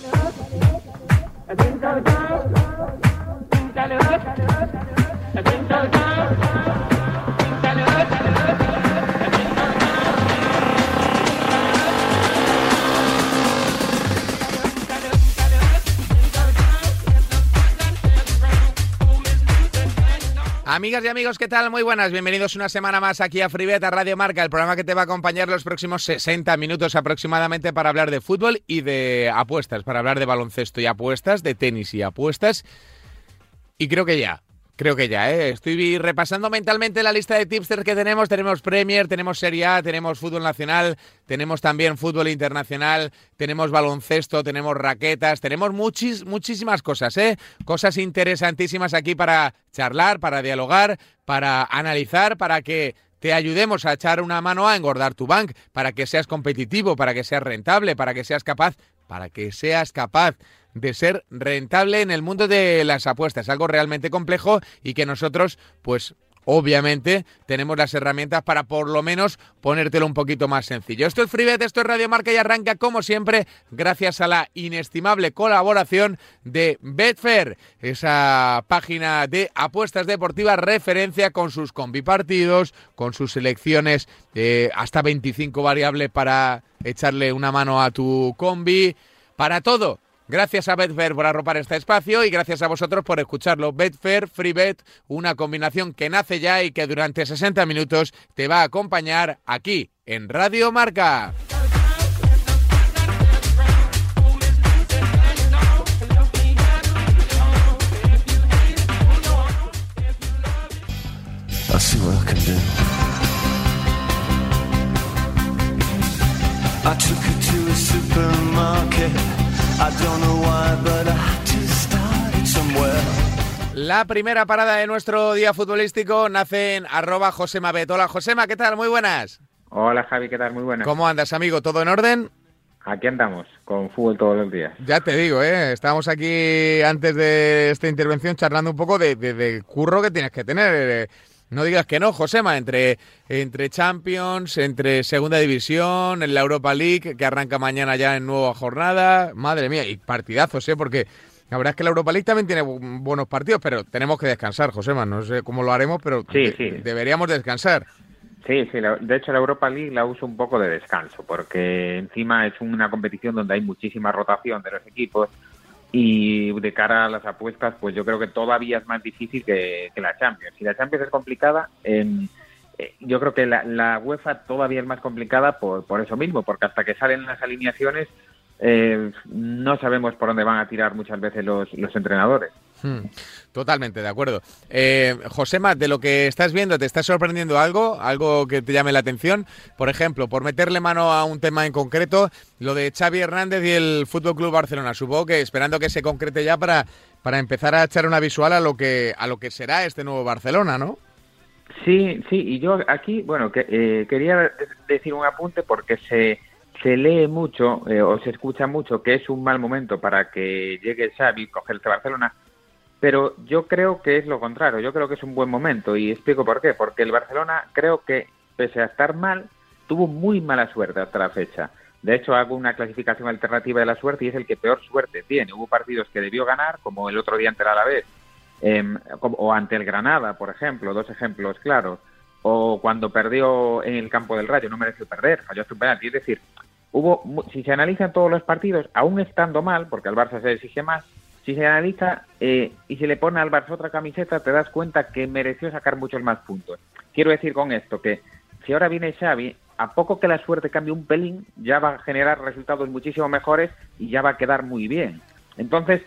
I think so, I think so, I think so, Amigas y amigos, ¿qué tal? Muy buenas, bienvenidos una semana más aquí a Freebet, a Radio Marca, el programa que te va a acompañar los próximos 60 minutos aproximadamente para hablar de fútbol y de apuestas, para hablar de baloncesto y apuestas, de tenis y apuestas. Y creo que ya, Creo que ya, ¿eh? Estoy repasando mentalmente la lista de tipsters que tenemos. Tenemos Premier, tenemos Serie A, tenemos fútbol nacional, tenemos también fútbol internacional, tenemos baloncesto, tenemos raquetas, tenemos muchis, muchísimas cosas, ¿eh? Cosas interesantísimas aquí para charlar, para dialogar, para analizar, para que te ayudemos a echar una mano a engordar tu bank, para que seas competitivo, para que seas rentable, para que seas capaz, para que seas capaz de ser rentable en el mundo de las apuestas, algo realmente complejo y que nosotros, pues obviamente tenemos las herramientas para por lo menos ponértelo un poquito más sencillo. Esto es FreeBet, esto es Radio Marca y arranca como siempre gracias a la inestimable colaboración de Betfair, esa página de apuestas deportivas referencia con sus combipartidos, con sus selecciones eh, hasta 25 variables para echarle una mano a tu combi, para todo Gracias a Betfair por arropar este espacio y gracias a vosotros por escucharlo. Betfair, FreeBet, una combinación que nace ya y que durante 60 minutos te va a acompañar aquí en Radio Marca. La primera parada de nuestro día futbolístico nace en arroba Josema Bet. Hola Josema, ¿qué tal? Muy buenas. Hola Javi, ¿qué tal? Muy buenas. ¿Cómo andas, amigo? ¿Todo en orden? Aquí andamos, con fútbol todos los días. Ya te digo, ¿eh? Estábamos aquí antes de esta intervención charlando un poco de, de curro que tienes que tener. Eh, no digas que no, Josema, entre, entre Champions, entre Segunda División, en la Europa League, que arranca mañana ya en nueva jornada. Madre mía, y partidazos, ¿eh? Porque la verdad es que la Europa League también tiene buenos partidos, pero tenemos que descansar, Josema. No sé cómo lo haremos, pero deberíamos descansar. Sí, sí, de hecho la Europa League la uso un poco de descanso, porque encima es una competición donde hay muchísima rotación de los equipos y de cara a las apuestas, pues yo creo que todavía es más difícil que, la Champions. Si la Champions es complicada, eh, yo creo que la, UEFA todavía es más complicada por, por eso mismo, porque hasta que salen las alineaciones eh, no sabemos por dónde van a tirar muchas veces los, los entrenadores. Hmm, totalmente, de acuerdo. Eh, Josema, de lo que estás viendo, ¿te está sorprendiendo algo? ¿Algo que te llame la atención? Por ejemplo, por meterle mano a un tema en concreto, lo de Xavi Hernández y el Fútbol Club Barcelona. Supongo que esperando que se concrete ya para, para empezar a echar una visual a lo que a lo que será este nuevo Barcelona, ¿no? Sí, sí, y yo aquí, bueno, que, eh, quería decir un apunte porque se se lee mucho eh, o se escucha mucho que es un mal momento para que llegue Xavi cogerse Barcelona, pero yo creo que es lo contrario, yo creo que es un buen momento y explico por qué, porque el Barcelona creo que pese a estar mal, tuvo muy mala suerte hasta la fecha. De hecho, hago una clasificación alternativa de la suerte y es el que peor suerte tiene. Hubo partidos que debió ganar, como el otro día ante el Alavés, eh, o ante el Granada, por ejemplo, dos ejemplos claros, o cuando perdió en el campo del Rayo, no mereció perder, falló su penalti. Es decir, hubo, si se analizan todos los partidos, aún estando mal, porque al Barça se exige más, si se analiza eh, y se le pone al Barça otra camiseta, te das cuenta que mereció sacar muchos más puntos. Quiero decir con esto que si ahora viene Xavi, a poco que la suerte cambie un pelín, ya va a generar resultados muchísimo mejores y ya va a quedar muy bien. Entonces,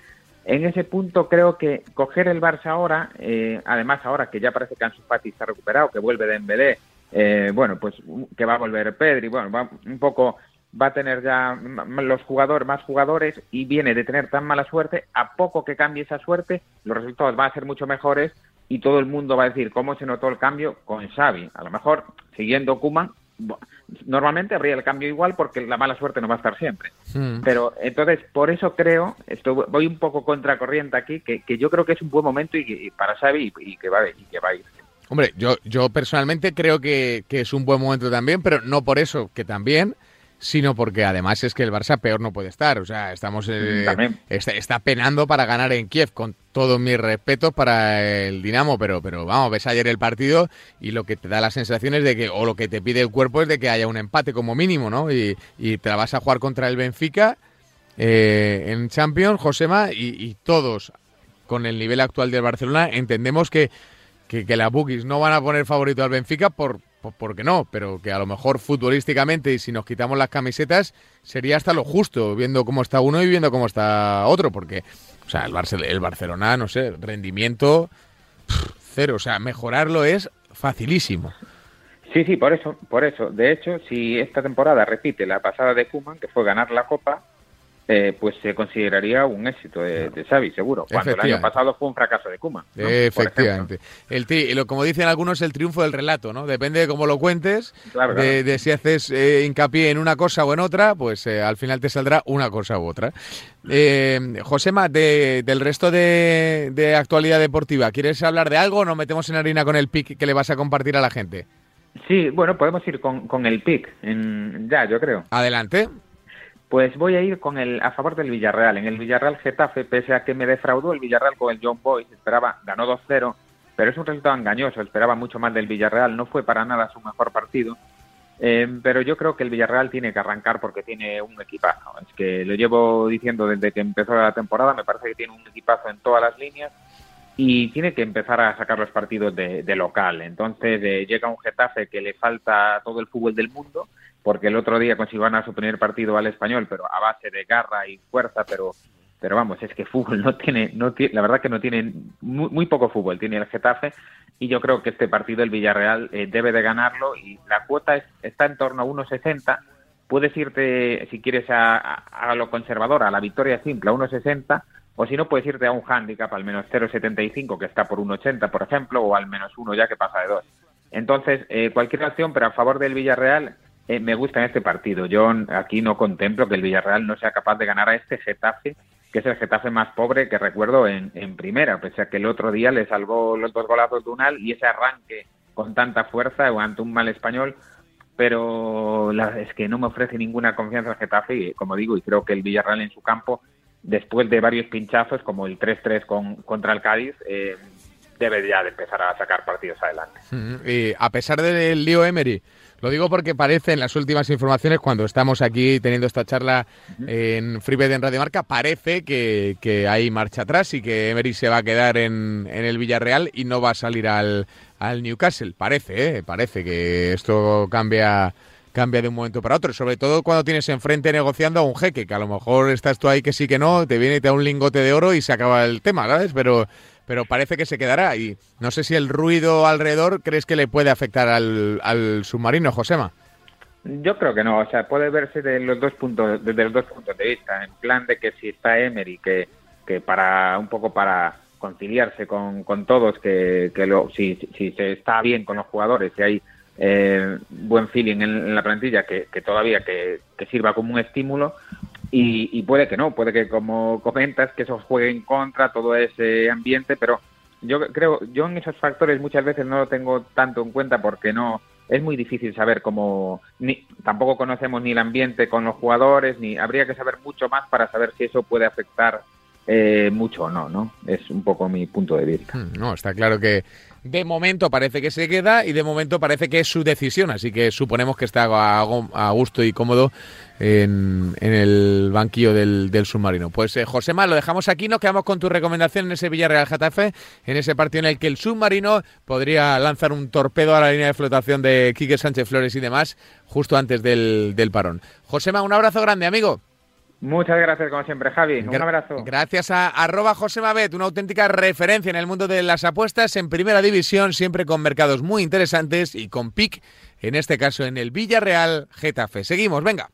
en ese punto creo que coger el Barça ahora, eh, además ahora que ya parece que Ansu Fati está recuperado, que vuelve de Dembélé, eh, bueno, pues que va a volver Pedri, bueno, va un poco va a tener ya los jugadores más jugadores y viene de tener tan mala suerte, a poco que cambie esa suerte, los resultados van a ser mucho mejores y todo el mundo va a decir cómo se notó el cambio con Xavi. A lo mejor, siguiendo Kuman, normalmente habría el cambio igual porque la mala suerte no va a estar siempre. Hmm. Pero entonces, por eso creo, esto, voy un poco contracorriente aquí, que, yo creo que es un buen momento y, para Xavi y, que va, y que va a ir. Hombre, yo, yo personalmente creo que, que es un buen momento también, pero no por eso, que también sino porque además es que el Barça peor no puede estar. O sea, estamos eh, está, penando para ganar en Kiev, con todos mis respetos para el Dinamo, pero, pero vamos, ves ayer el partido y lo que te da la sensación es de que, o lo que te pide el cuerpo es de que haya un empate como mínimo, ¿no? Y, y te la vas a jugar contra el Benfica eh, en Champions, Josema, y, y todos con el nivel actual del Barcelona entendemos que que, que las bookies no van a poner favorito al Benfica por, porque no, pero que a lo mejor futbolísticamente y si nos quitamos las camisetas sería hasta lo justo, viendo cómo está uno y viendo cómo está otro, porque, o sea, el, el Barcelona, no sé, rendimiento cero, o sea, mejorarlo es facilísimo. Sí, sí, por eso, por eso. De hecho, si esta temporada repite la pasada de Kuman, que fue ganar la Copa, eh, pues se consideraría un éxito de, de, Xavi, seguro. Cuando el año pasado fue un fracaso de Kuma. Efectivamente. El como dicen algunos, el triunfo del relato, ¿no? Depende de cómo lo cuentes, de, si haces eh, hincapié en una cosa o en otra, pues eh, al final te saldrá una cosa u otra. Josema, del resto de, actualidad deportiva, ¿quieres hablar de algo o nos metemos en harina con el pick que le vas a compartir a la gente? Sí, bueno, podemos ir con, con el pick, en, ya, yo creo. Adelante. Pues voy a ir con el a favor del Villarreal. En el Villarreal Getafe, pese a que me defraudó el Villarreal con el John Boyce, esperaba, ganó 2-0, pero es un resultado engañoso, esperaba mucho más del Villarreal, no fue para nada su mejor partido. Eh, pero yo creo que el Villarreal tiene que arrancar porque tiene un equipazo. Es que lo llevo diciendo desde que empezó la temporada, me parece que tiene un equipazo en todas las líneas y tiene que empezar a sacar los partidos de, local. Entonces eh, llega un Getafe que le falta todo el fútbol del mundo porque el otro día consiguió ganar su primer partido al español, pero a base de garra y fuerza, pero pero vamos, es que fútbol no tiene, no tiene, la verdad que no tiene muy, poco fútbol, tiene el Getafe y yo creo que este partido el Villarreal eh, debe de ganarlo y la cuota está en torno a 1.60, puedes irte si quieres a, a, lo conservador, a la victoria simple a 1.60 o si no puedes irte a un handicap al menos 0.75 que está por 1.80 por ejemplo o al menos uno ya que pasa de dos. Entonces, eh, cualquier acción, pero a favor del Villarreal, eh, me gusta en este partido. Yo aquí no contemplo que el Villarreal no sea capaz de ganar a este Getafe, que es el Getafe más pobre que recuerdo en, primera, pese a que el otro día le salvó los dos golazos de Unal y ese arranque con tanta fuerza ante un mal español, pero es que no me ofrece ninguna confianza el Getafe y, como digo, y creo que el Villarreal en su campo, después de varios pinchazos como el 3-3 con, contra el Cádiz, eh, debe ya de empezar a sacar partidos adelante. Y a pesar del lío Emery, lo digo porque parece en las últimas informaciones, cuando estamos aquí teniendo esta charla en Freebet en Radio Marca, parece que, hay marcha atrás y que Emery se va a quedar en, el Villarreal y no va a salir al, Newcastle. Parece, ¿eh? parece que esto cambia cambia de un momento para otro, sobre todo cuando tienes enfrente negociando a un jeque, que a lo mejor estás tú ahí que sí que no, te viene y te da un lingote de oro y se acaba el tema, ¿sabes? Pero pero parece que se quedará. Y no sé si el ruido alrededor crees que le puede afectar al, al submarino, Josema. Yo creo que no, o sea, puede verse de los dos puntos, desde los dos puntos de vista, en plan de que si está Emery, que, que para un poco para conciliarse con, con todos, que, que lo, si, si se está bien con los jugadores, si hay eh, buen feeling en, la plantilla, que, que todavía que, que, sirva como un estímulo, y, puede que no, puede que como comentas que eso juegue en contra todo ese ambiente, pero yo creo, yo en esos factores muchas veces no lo tengo tanto en cuenta porque no es muy difícil saber cómo ni tampoco conocemos ni el ambiente con los jugadores ni habría que saber mucho más para saber si eso puede afectar eh, mucho o no, ¿no? Es un poco mi punto de vista. Hmm, no, está claro que de momento parece que se queda y de momento parece que es su decisión, así que suponemos que está a, gusto y cómodo en, el banquillo del, submarino. Pues eh, Josema, lo dejamos aquí, nos quedamos con tu recomendación en ese Villarreal Getafe, en ese partido en el que el submarino podría lanzar un torpedo a la línea de flotación de Quique Sánchez Flores y demás justo antes del parón. Josema, un abrazo grande, amigo. Muchas gracias, como siempre, Javi. Un abrazo. Gracias a arroba José Mabet, una auténtica referencia en el mundo de las apuestas en primera división, siempre con mercados muy interesantes y con PIC, en este caso en el Villarreal Getafe. Seguimos, venga.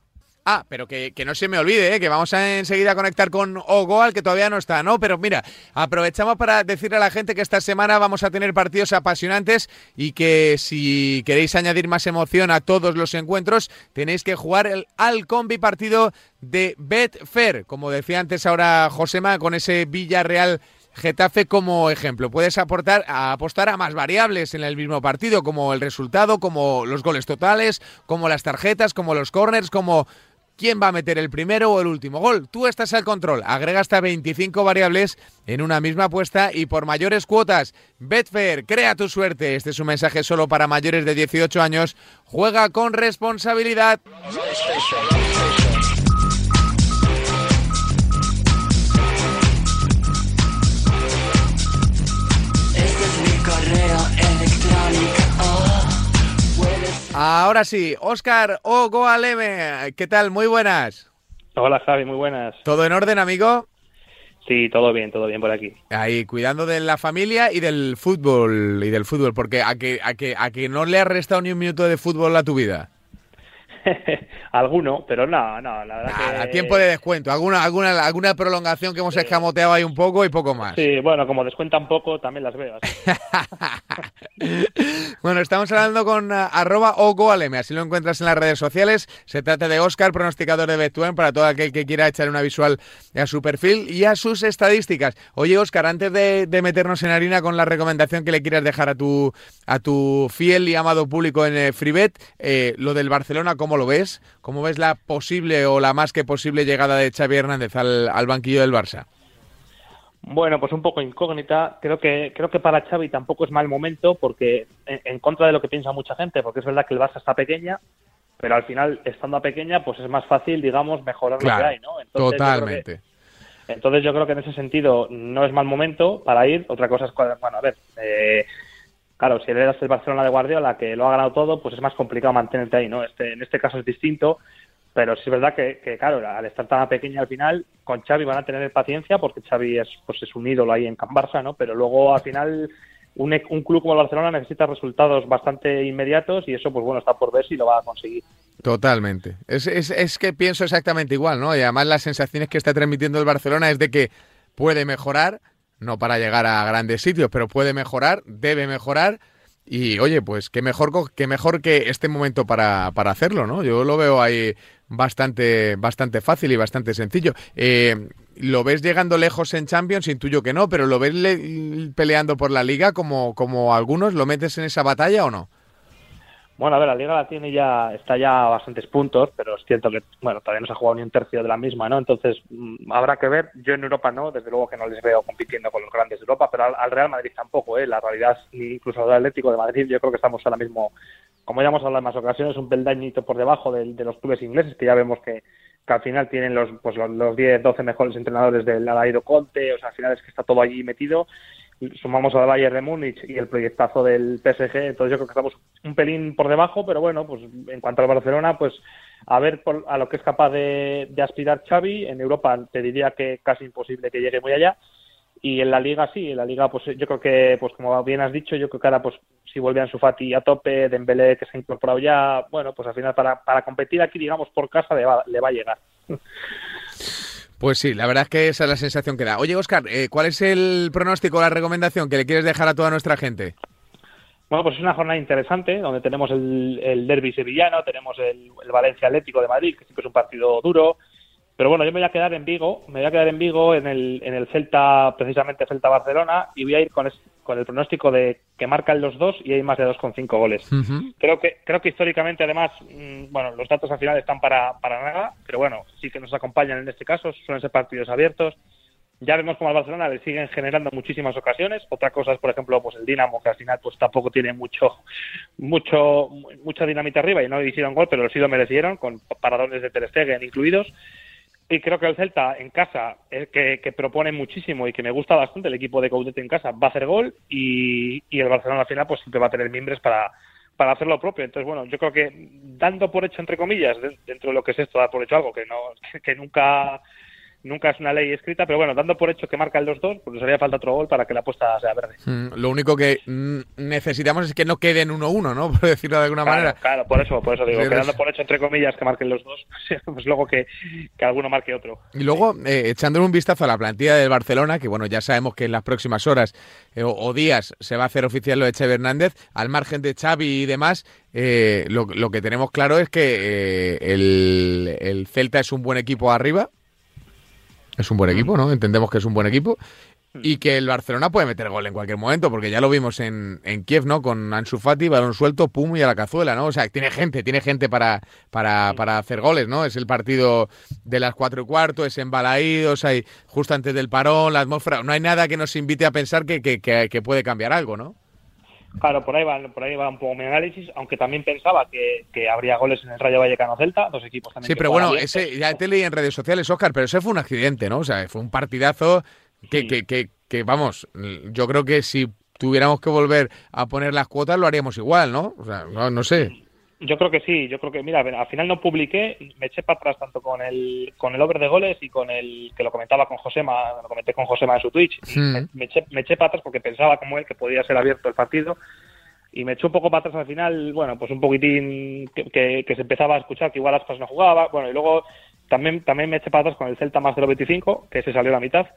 Ah, pero que, no se me olvide, ¿eh? que vamos a enseguida a conectar con Ogoal, que todavía no está, ¿no? Pero mira, aprovechamos para decirle a la gente que esta semana vamos a tener partidos apasionantes y que si queréis añadir más emoción a todos los encuentros, tenéis que jugar el, al combi partido de Betfair, como decía antes ahora Josema, con ese Villarreal Getafe como ejemplo. Puedes aportar, apostar a más variables en el mismo partido, como el resultado, como los goles totales, como las tarjetas, como los corners, como quién va a meter el primero o el último gol. Tú estás al control. Agrega hasta 25 variables en una misma apuesta y por mayores cuotas. Betfair, crea tu suerte. Este es un mensaje solo para mayores de 18 años. Juega con responsabilidad. Ahora sí, Oscar Ogoaleme, ¿qué tal? Muy buenas. Hola Javi, muy buenas. ¿Todo en orden, amigo? Sí, todo bien, todo bien por aquí. Ahí, cuidando de la familia y del fútbol, y del fútbol, porque a que, a que, a que no le has restado ni un minuto de fútbol a tu vida. Alguno, pero no, no, la verdad que... tiempo de descuento, alguna, alguna, alguna prolongación que hemos escamoteado ahí un poco y poco más. Sí, bueno, como descuentan poco, también las veo. bueno, estamos hablando con uh, arroba ogoaleme, así lo encuentras en las redes sociales. Se trata de Oscar, pronosticador de Betuen, para todo aquel que quiera echar una visual a su perfil y a sus estadísticas. Oye, Oscar, antes de, meternos en harina con la recomendación que le quieras dejar a tu, a tu fiel y amado público en eh, FreeBet, eh, lo del Barcelona, ¿cómo lo ves? ¿Cómo ves la posible o la más que posible llegada de Xavi Hernández al, al banquillo del Barça? Bueno, pues un poco incógnita. Creo que creo que para Xavi tampoco es mal momento porque en, contra de lo que piensa mucha gente, porque es verdad que el Barça está pequeña, pero al final estando a pequeña, pues es más fácil, digamos, mejorar lo que hay, ¿no? totalmente. entonces yo creo que en ese sentido no es mal momento para ir. Otra cosa es, bueno, a ver, eh, claro, si eres el Barcelona de Guardiola, que lo ha ganado todo, pues es más complicado mantenerte ahí, ¿no? Este, en este caso es distinto, pero sí es verdad que, claro, al estar tan pequeña al final, con Xavi van a tener paciencia, porque Xavi es, pues es un ídolo ahí en Can Barça, ¿no? Pero luego al final un, un, club como el Barcelona necesita resultados bastante inmediatos y eso, pues bueno, está por ver si lo va a conseguir. Totalmente. Es, es, es que pienso exactamente igual, ¿no? Y además las sensaciones que está transmitiendo el Barcelona es de que puede mejorar, no para llegar a grandes sitios, pero puede mejorar, debe mejorar. Y oye, pues qué mejor, qué mejor que este momento para, para hacerlo, ¿no? Yo lo veo ahí bastante, bastante fácil y bastante sencillo. Eh, ¿Lo ves llegando lejos en Champions? Intuyo que no, pero ¿lo ves peleando por la liga como, como algunos? ¿Lo metes en esa batalla o no? Bueno, a ver, la liga la tiene ya, está ya a bastantes puntos, pero es cierto que, bueno, todavía no se ha jugado ni un tercio de la misma, ¿no? Entonces, mm, habrá que ver. Yo en Europa no, desde luego que no les veo compitiendo con los grandes de Europa, pero al, Real Madrid tampoco, ¿eh? La realidad, incluso al Atlético de Madrid, yo creo que estamos ahora mismo, como ya hemos hablado en más ocasiones, un peldañito por debajo de, los clubes ingleses, que ya vemos que, al final tienen los, pues los, 10, 12 mejores entrenadores del Alairo Conte, o sea, al final es que está todo allí metido sumamos al Bayern de Múnich y el proyectazo del PSG, entonces yo creo que estamos un pelín por debajo, pero bueno, pues en cuanto al Barcelona, pues a ver a lo que es capaz de, aspirar Xavi, en Europa te diría que casi imposible que llegue muy allá, y en la Liga sí, en la Liga pues yo creo que, pues como bien has dicho, yo creo que ahora pues si vuelve a Fati a tope, Dembélé que se ha incorporado ya, bueno, pues al final para, para competir aquí, digamos, por casa le va, le va a llegar. Pues sí, la verdad es que esa es la sensación que da. Oye, Oscar, eh, ¿cuál es el pronóstico, la recomendación que le quieres dejar a toda nuestra gente? Bueno, pues es una jornada interesante, donde tenemos el, el derby sevillano, tenemos el, Valencia Atlético de Madrid, que siempre es un partido duro. Pero bueno, yo me voy a quedar en Vigo, me voy a quedar en Vigo en el, en el Celta, precisamente Celta Barcelona, y voy a ir con, con el pronóstico de que marcan los dos y hay más de 2,5 goles. Creo que creo que históricamente además, mm, bueno, los datos al final están para, para nada, pero bueno, sí que nos acompañan en este caso, suelen ser partidos abiertos. Ya vemos como al Barcelona le siguen generando muchísimas ocasiones. Otra cosa es, por ejemplo, pues el Dinamo, que al final pues tampoco tiene mucho, mucho, mucha dinamita arriba y no hicieron gol, pero sí lo merecieron, con paradones de Ter Stegen incluidos. Y creo que el Celta en casa, eh, que, que, propone muchísimo y que me gusta bastante el equipo de Coudet en casa, va a hacer gol y, y el Barcelona al final pues siempre va a tener miembros para, para hacer lo propio. Entonces, bueno, yo creo que dando por hecho, entre comillas, dentro de lo que es esto, dar por hecho algo que, no, que nunca nunca es una ley escrita, pero bueno, dando por hecho que marcan los dos, pues nos haría falta otro gol para que la apuesta sea verde. Mm, lo único que necesitamos es que no queden 1-1, ¿no? Por decirlo de alguna manera. Claro, por eso, por eso digo, que dando por hecho, entre comillas, que marquen los dos, pues luego que, que alguno marque otro. Y luego, eh, echándole un vistazo a la plantilla del Barcelona, que bueno, ya sabemos que en las próximas horas eh, o, días se va a hacer oficial lo de Xavi Hernández, al margen de Xavi y demás, eh, lo, lo, que tenemos claro es que el, el Celta es un buen equipo arriba, es un buen equipo, ¿no? Entendemos que es un buen equipo. y que el Barcelona puede meter gol en cualquier momento, porque ya lo vimos en, en Kiev, ¿no? Con Ansu Fati, balón suelto, pum y a la cazuela, ¿no? O sea, tiene gente, tiene gente para, para, para hacer goles, ¿no? Es el partido de las cuatro y cuarto, es embalaídos, hay justo antes del parón, la atmósfera, no hay nada que nos invite a pensar que, que, que puede cambiar algo, ¿no? Claro, por ahí va, por ahí va un poco mi análisis, aunque también pensaba que, que habría goles en el Rayo Vallecano Celta, dos equipos también. Sí, pero bueno, ese ya te leí en redes sociales, Oscar, pero ese fue un accidente, ¿no? O sea, fue un partidazo que, que, que, que, vamos, yo creo que si tuviéramos que volver a poner las cuotas lo haríamos igual, ¿no? O sea, no, no sé. Yo creo que sí, yo creo que, mira, al final no publiqué, me eché para atrás tanto con el, con el over de goles y con el que lo comentaba con Josema, lo comenté con Josema en su Twitch, hmm. me, eché, me, eché, para atrás porque pensaba como él que podía ser abierto el partido y me echó un poco para atrás al final, bueno, pues un poquitín que, que, se empezaba a escuchar que igual Aspas no jugaba, bueno, y luego también, también me eché para atrás con el Celta más 0.25, que se salió a la mitad,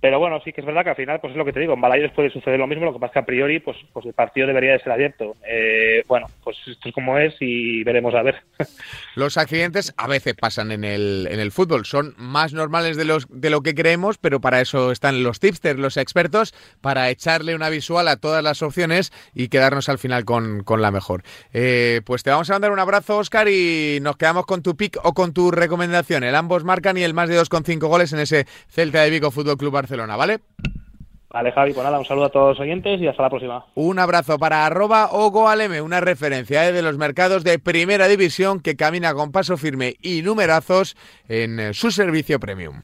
pero bueno, sí que es verdad que al final, pues es lo que te digo, en Balaídos puede suceder lo mismo, lo que pasa que a priori, pues, pues el partido debería de ser abierto. Eh, bueno, pues esto es como es y veremos a ver. Los accidentes a veces pasan en el, en el fútbol, son más normales de, los, de lo que creemos, pero para eso están los tipsters, los expertos, para echarle una visual a todas las opciones y quedarnos al final con, con la mejor. Eh, pues te vamos a mandar un abrazo, Oscar, y nos quedamos con tu pick o con tu recomendación. El ambos marcan y el más de 2,5 goles en ese Celta de Vigo Fútbol Club Barcelona. Barcelona, ¿vale? Vale, Javi, pues nada, un saludo a todos los oyentes y hasta la próxima. Un abrazo para arroba Ogoaleme, una referencia eh, de los mercados de primera división que camina con paso firme y numerazos en eh, su servicio premium.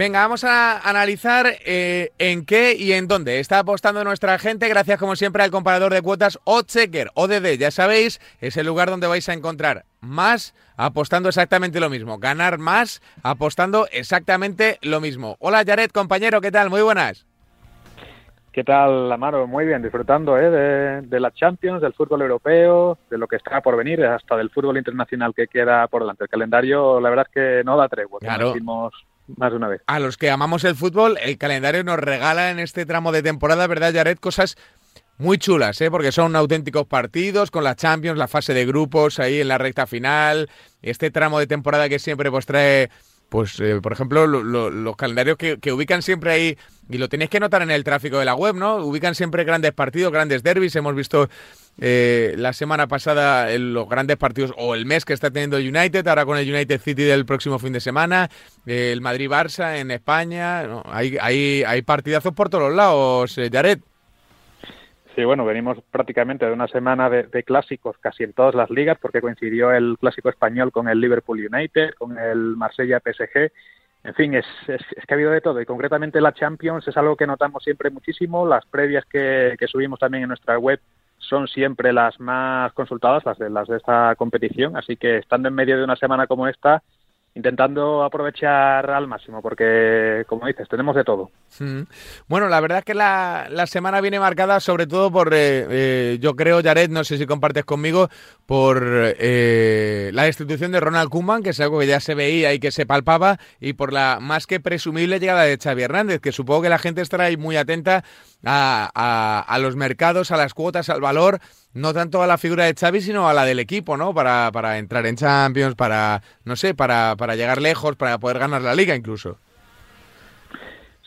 Venga, vamos a analizar eh, en qué y en dónde está apostando nuestra gente, gracias como siempre al comparador de cuotas Oddchecker, ODD, ya sabéis, es el lugar donde vais a encontrar más apostando exactamente lo mismo, ganar más apostando exactamente lo mismo. Hola Jared, compañero, ¿qué tal? Muy buenas. ¿Qué tal, Amaro? Muy bien, disfrutando ¿eh? de, de la Champions, del fútbol europeo, de lo que está por venir, hasta del fútbol internacional que queda por delante. El calendario, la verdad es que no da tregua. Claro más de una vez. A los que amamos el fútbol, el calendario nos regala en este tramo de temporada, ¿verdad, Jared? Cosas muy chulas, ¿eh? porque son auténticos partidos con la Champions, la fase de grupos ahí en la recta final, este tramo de temporada que siempre pues trae, pues eh, por ejemplo, los calendarios que, que, ubican siempre ahí, y lo tenéis que notar en el tráfico de la web, ¿no? Ubican siempre grandes partidos, grandes derbis, hemos visto eh, la semana pasada en los grandes partidos o el mes que está teniendo el United, ahora con el United City del próximo fin de semana, eh, el Madrid-Barça en España, hay, hay, hay partidazos por todos lados, eh, Jared. Sí, bueno, venimos prácticamente de una semana de, clásicos casi en todas las ligas, porque coincidió el clásico español con el Liverpool United, con el Marsella PSG. En fin, es, es, que ha habido de todo y concretamente la Champions es algo que notamos siempre muchísimo. Las previas que, que subimos también en nuestra web son siempre las más consultadas, las de, las de esta competición, así que estando en medio de una semana como esta, intentando aprovechar al máximo, porque, como dices, tenemos de todo. Bueno, la verdad es que la, la semana viene marcada sobre todo por, eh, eh, yo creo, Jared, no sé si compartes conmigo, por eh, la destitución de Ronald Koeman, que es algo que ya se veía y que se palpaba, y por la más que presumible llegada de Xavi Hernández, que supongo que la gente estará ahí muy atenta a, a, a los mercados, a las cuotas, al valor, no tanto a la figura de Xavi, sino a la del equipo, ¿no? Para, para entrar en Champions, para, no sé, para, para llegar lejos, para poder ganar la liga incluso.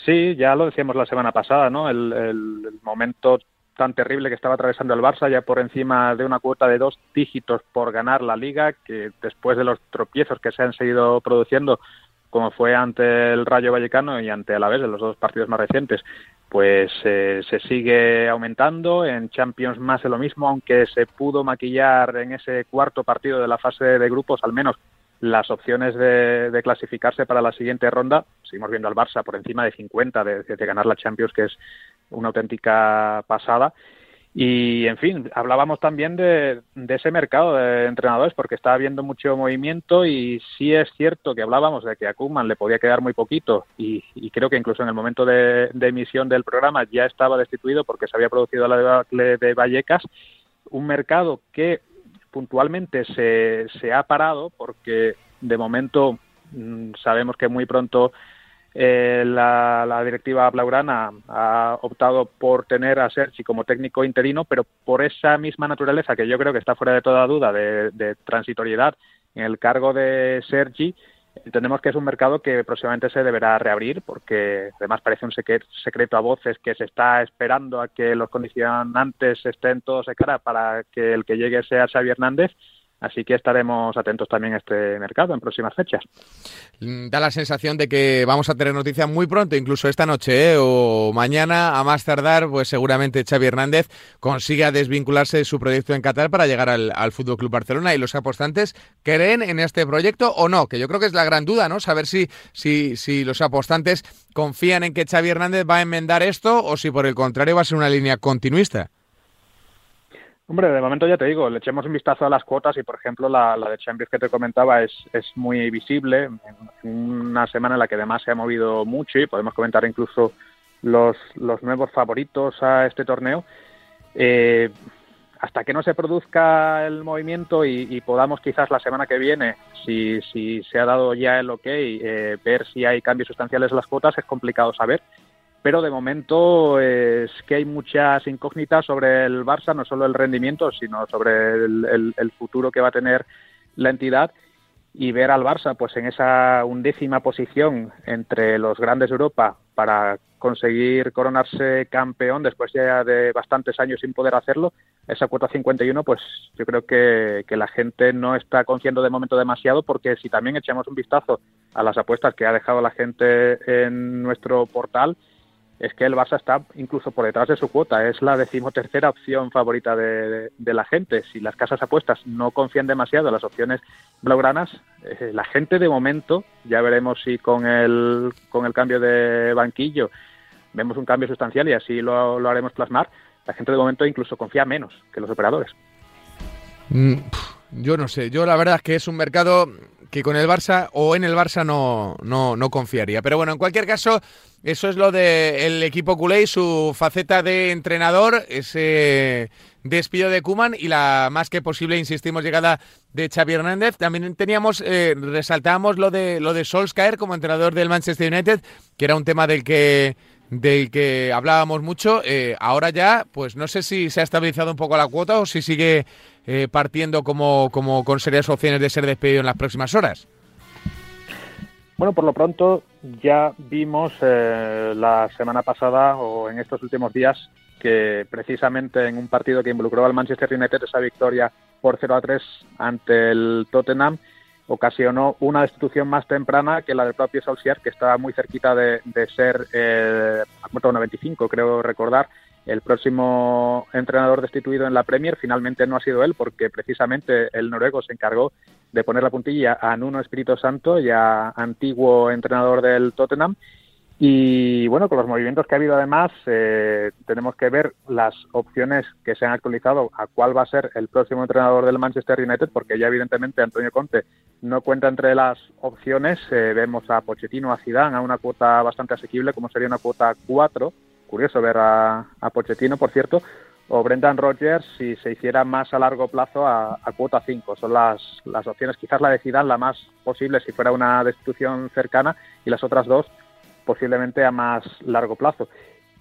Sí, ya lo decíamos la semana pasada, ¿no? El, el, momento tan terrible que estaba atravesando el Barça, ya por encima de una cuota de dos dígitos por ganar la liga, que después de los tropiezos que se han seguido produciendo, como fue ante el Rayo Vallecano y ante Alavés, de los dos partidos más recientes, pues eh, se sigue aumentando. En Champions más de lo mismo, aunque se pudo maquillar en ese cuarto partido de la fase de grupos, al menos las opciones de, de clasificarse para la siguiente ronda. Seguimos viendo al Barça por encima de 50 de, de ganar la Champions, que es una auténtica pasada. Y, en fin, hablábamos también de, ese mercado de entrenadores porque está habiendo mucho movimiento y sí es cierto que hablábamos de que a Koeman le podía quedar muy poquito y, y creo que incluso en el momento de, de, emisión del programa ya estaba destituido porque se había producido la debacle de Vallecas, un mercado que puntualmente se, se ha parado porque de momento Mm, sabemos que muy pronto eh, la, directiva blaugrana ha optado por tener a Sergi como técnico interino, pero por esa misma naturaleza que yo creo que está fuera de toda duda de, transitoriedad en el cargo de Sergi, entendemos que es un mercado que próximamente se deberá reabrir porque además parece un secreto a voces que se está esperando a que los condicionantes estén todos de cara para que el que llegue sea Xavi Hernández Así que estaremos atentos también a este mercado en próximas fechas. Mm, da la sensación de que vamos a tener noticias muy pronto, incluso esta noche ¿eh? o mañana, a más tardar, pues seguramente Xavi Hernández consiga desvincularse de su proyecto en Qatar para llegar al, al Fútbol Club Barcelona. ¿Y los apostantes creen en este proyecto o no? Que yo creo que es la gran duda, ¿no? Saber si, si, si los apostantes confían en que Xavi Hernández va a enmendar esto o si por el contrario va a ser una línea continuista. Hombre, de momento ya te digo, le echemos un vistazo a las cuotas y, por ejemplo, la, de Champions que te comentaba es, es muy visible. Una semana en la que además se ha movido mucho y podemos comentar incluso los, los nuevos favoritos a este torneo. Eh, hasta que no se produzca el movimiento y, podamos quizás la semana que viene, si, si se ha dado ya el ok, eh, ver si hay cambios sustanciales en las cuotas, es complicado saber pero de momento es que hay muchas incógnitas sobre el Barça, no solo el rendimiento, sino sobre el, futuro que va a tener la entidad. Y ver al Barça pues en esa undécima posición entre los grandes de Europa para conseguir coronarse campeón después ya de bastantes años sin poder hacerlo, esa cuota 51 pues yo creo que, que la gente no está confiando de momento demasiado porque si también echamos un vistazo a las apuestas que ha dejado la gente en nuestro portal, es que el Barça está incluso por detrás de su cuota. Es la decimotercera opción favorita de, la gente. Si las casas apuestas no confían demasiado en las opciones blaugranas, eh, la gente de momento, ya veremos si con el, con el cambio de banquillo vemos un cambio sustancial y así lo, lo haremos plasmar, la gente de momento incluso confía menos que los operadores. Mm, yo no sé, yo la verdad es que es un mercado que con el Barça o en el Barça no, no, no confiaría. Pero bueno, en cualquier caso, eso es lo del equipo culé y su faceta de entrenador, ese despido de Kuman y la más que posible, insistimos, llegada de Xavi Hernández. También teníamos, eh, resaltábamos lo de lo de Solskjaer como entrenador del Manchester United, que era un tema del que del que hablábamos mucho. Eh, ahora ya, pues no sé si se ha estabilizado un poco la cuota o si sigue eh, partiendo como, como con serias opciones de ser despedido en las próximas horas? Bueno, por lo pronto ya vimos eh, la semana pasada o en estos últimos días que precisamente en un partido que involucró al Manchester United esa victoria por 0 a 3 ante el Tottenham ocasionó una destitución más temprana que la del propio Solskjaer, que estaba muy cerquita de, ser eh, 95, creo recordar, el próximo entrenador destituido en la Premier finalmente no ha sido él, porque precisamente el noruego se encargó de poner la puntilla a Nuno Espíritu Santo, ya antiguo entrenador del Tottenham. Y bueno, con los movimientos que ha habido además, eh, tenemos que ver las opciones que se han actualizado a cuál va a ser el próximo entrenador del Manchester United, porque ya evidentemente Antonio Conte no cuenta entre las opciones. Eh, vemos a Pochettino, a Zidane a una cuota bastante asequible, como sería una cuota 4 curioso ver a, Pochettino, por cierto, o Brendan Rodgers si se hiciera más a largo plazo a, cuota 5. Son las, las opciones, quizás la de Zidane la más posible si fuera una destitución cercana y las otras dos posiblemente a más largo plazo.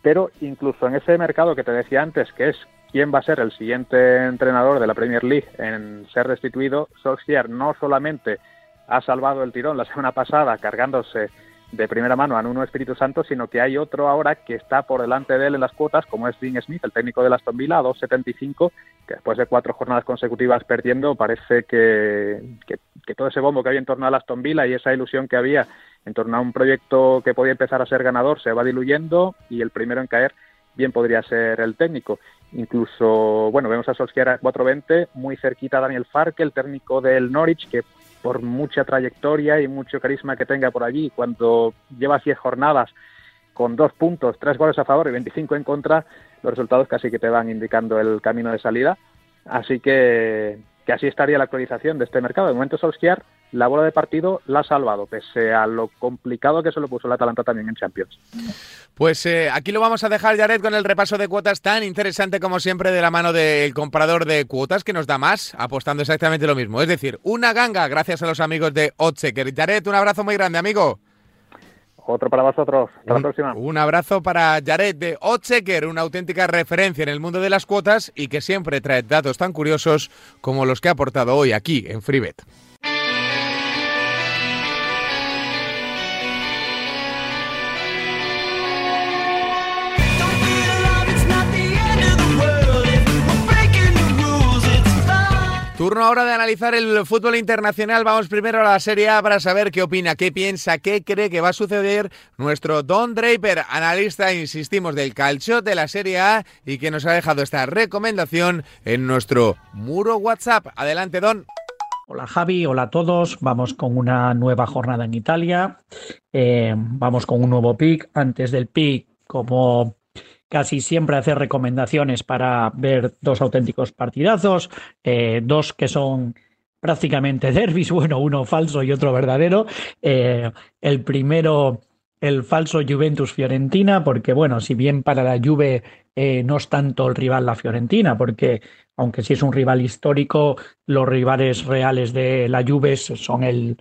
Pero incluso en ese mercado que te decía antes, que es quién va a ser el siguiente entrenador de la Premier League en ser destituido, Solskjaer no solamente ha salvado el tirón la semana pasada cargándose de primera mano a Nuno Espíritu Santo, sino que hay otro ahora que está por delante de él en las cuotas, como es Dean Smith, el técnico de Aston Villa, a 2.75, que después de cuatro jornadas consecutivas perdiendo, parece que, que, todo ese bombo que había en torno a Aston Villa y esa ilusión que había en torno a un proyecto que podía empezar a ser ganador se va diluyendo y el primero en caer bien podría ser el técnico. Incluso, bueno, vemos a Solskjaer a 4.20, muy cerquita Daniel Farke, el técnico del Norwich, que por mucha trayectoria y mucho carisma que tenga por allí, cuando lleva 10 jornadas con dos puntos, tres goles a favor y 25 en contra, los resultados casi que te van indicando el camino de salida. Así que, que así estaría la actualización de este mercado. De momento Solskjaer la bola de partido la ha salvado, pese a lo complicado que se lo puso el Atalanta también en Champions. Pues eh, aquí lo vamos a dejar, Jared, con el repaso de cuotas tan interesante como siempre de la mano del comprador de cuotas que nos da más, apostando exactamente lo mismo. Es decir, una ganga gracias a los amigos de Otseker. Jared, un abrazo muy grande, amigo. Otro para vosotros. Hasta la próxima. Un abrazo para Jared de Otseker, una auténtica referencia en el mundo de las cuotas y que siempre trae datos tan curiosos como los que ha aportado hoy aquí en FreeBet. Turno ahora de analizar el fútbol internacional. Vamos primero a la Serie A para saber qué opina, qué piensa, qué cree que va a suceder nuestro Don Draper, analista, insistimos, del calcio de la Serie A y que nos ha dejado esta recomendación en nuestro muro WhatsApp. Adelante, Don. Hola Javi, hola a todos. Vamos con una nueva jornada en Italia. Eh, vamos con un nuevo pick. Antes del pick, como casi siempre hacer recomendaciones para ver dos auténticos partidazos, eh, dos que son prácticamente derbis, bueno, uno falso y otro verdadero. Eh, el primero, el falso Juventus-Fiorentina, porque bueno, si bien para la Juve eh, no es tanto el rival la Fiorentina, porque aunque sí es un rival histórico, los rivales reales de la Juve son el,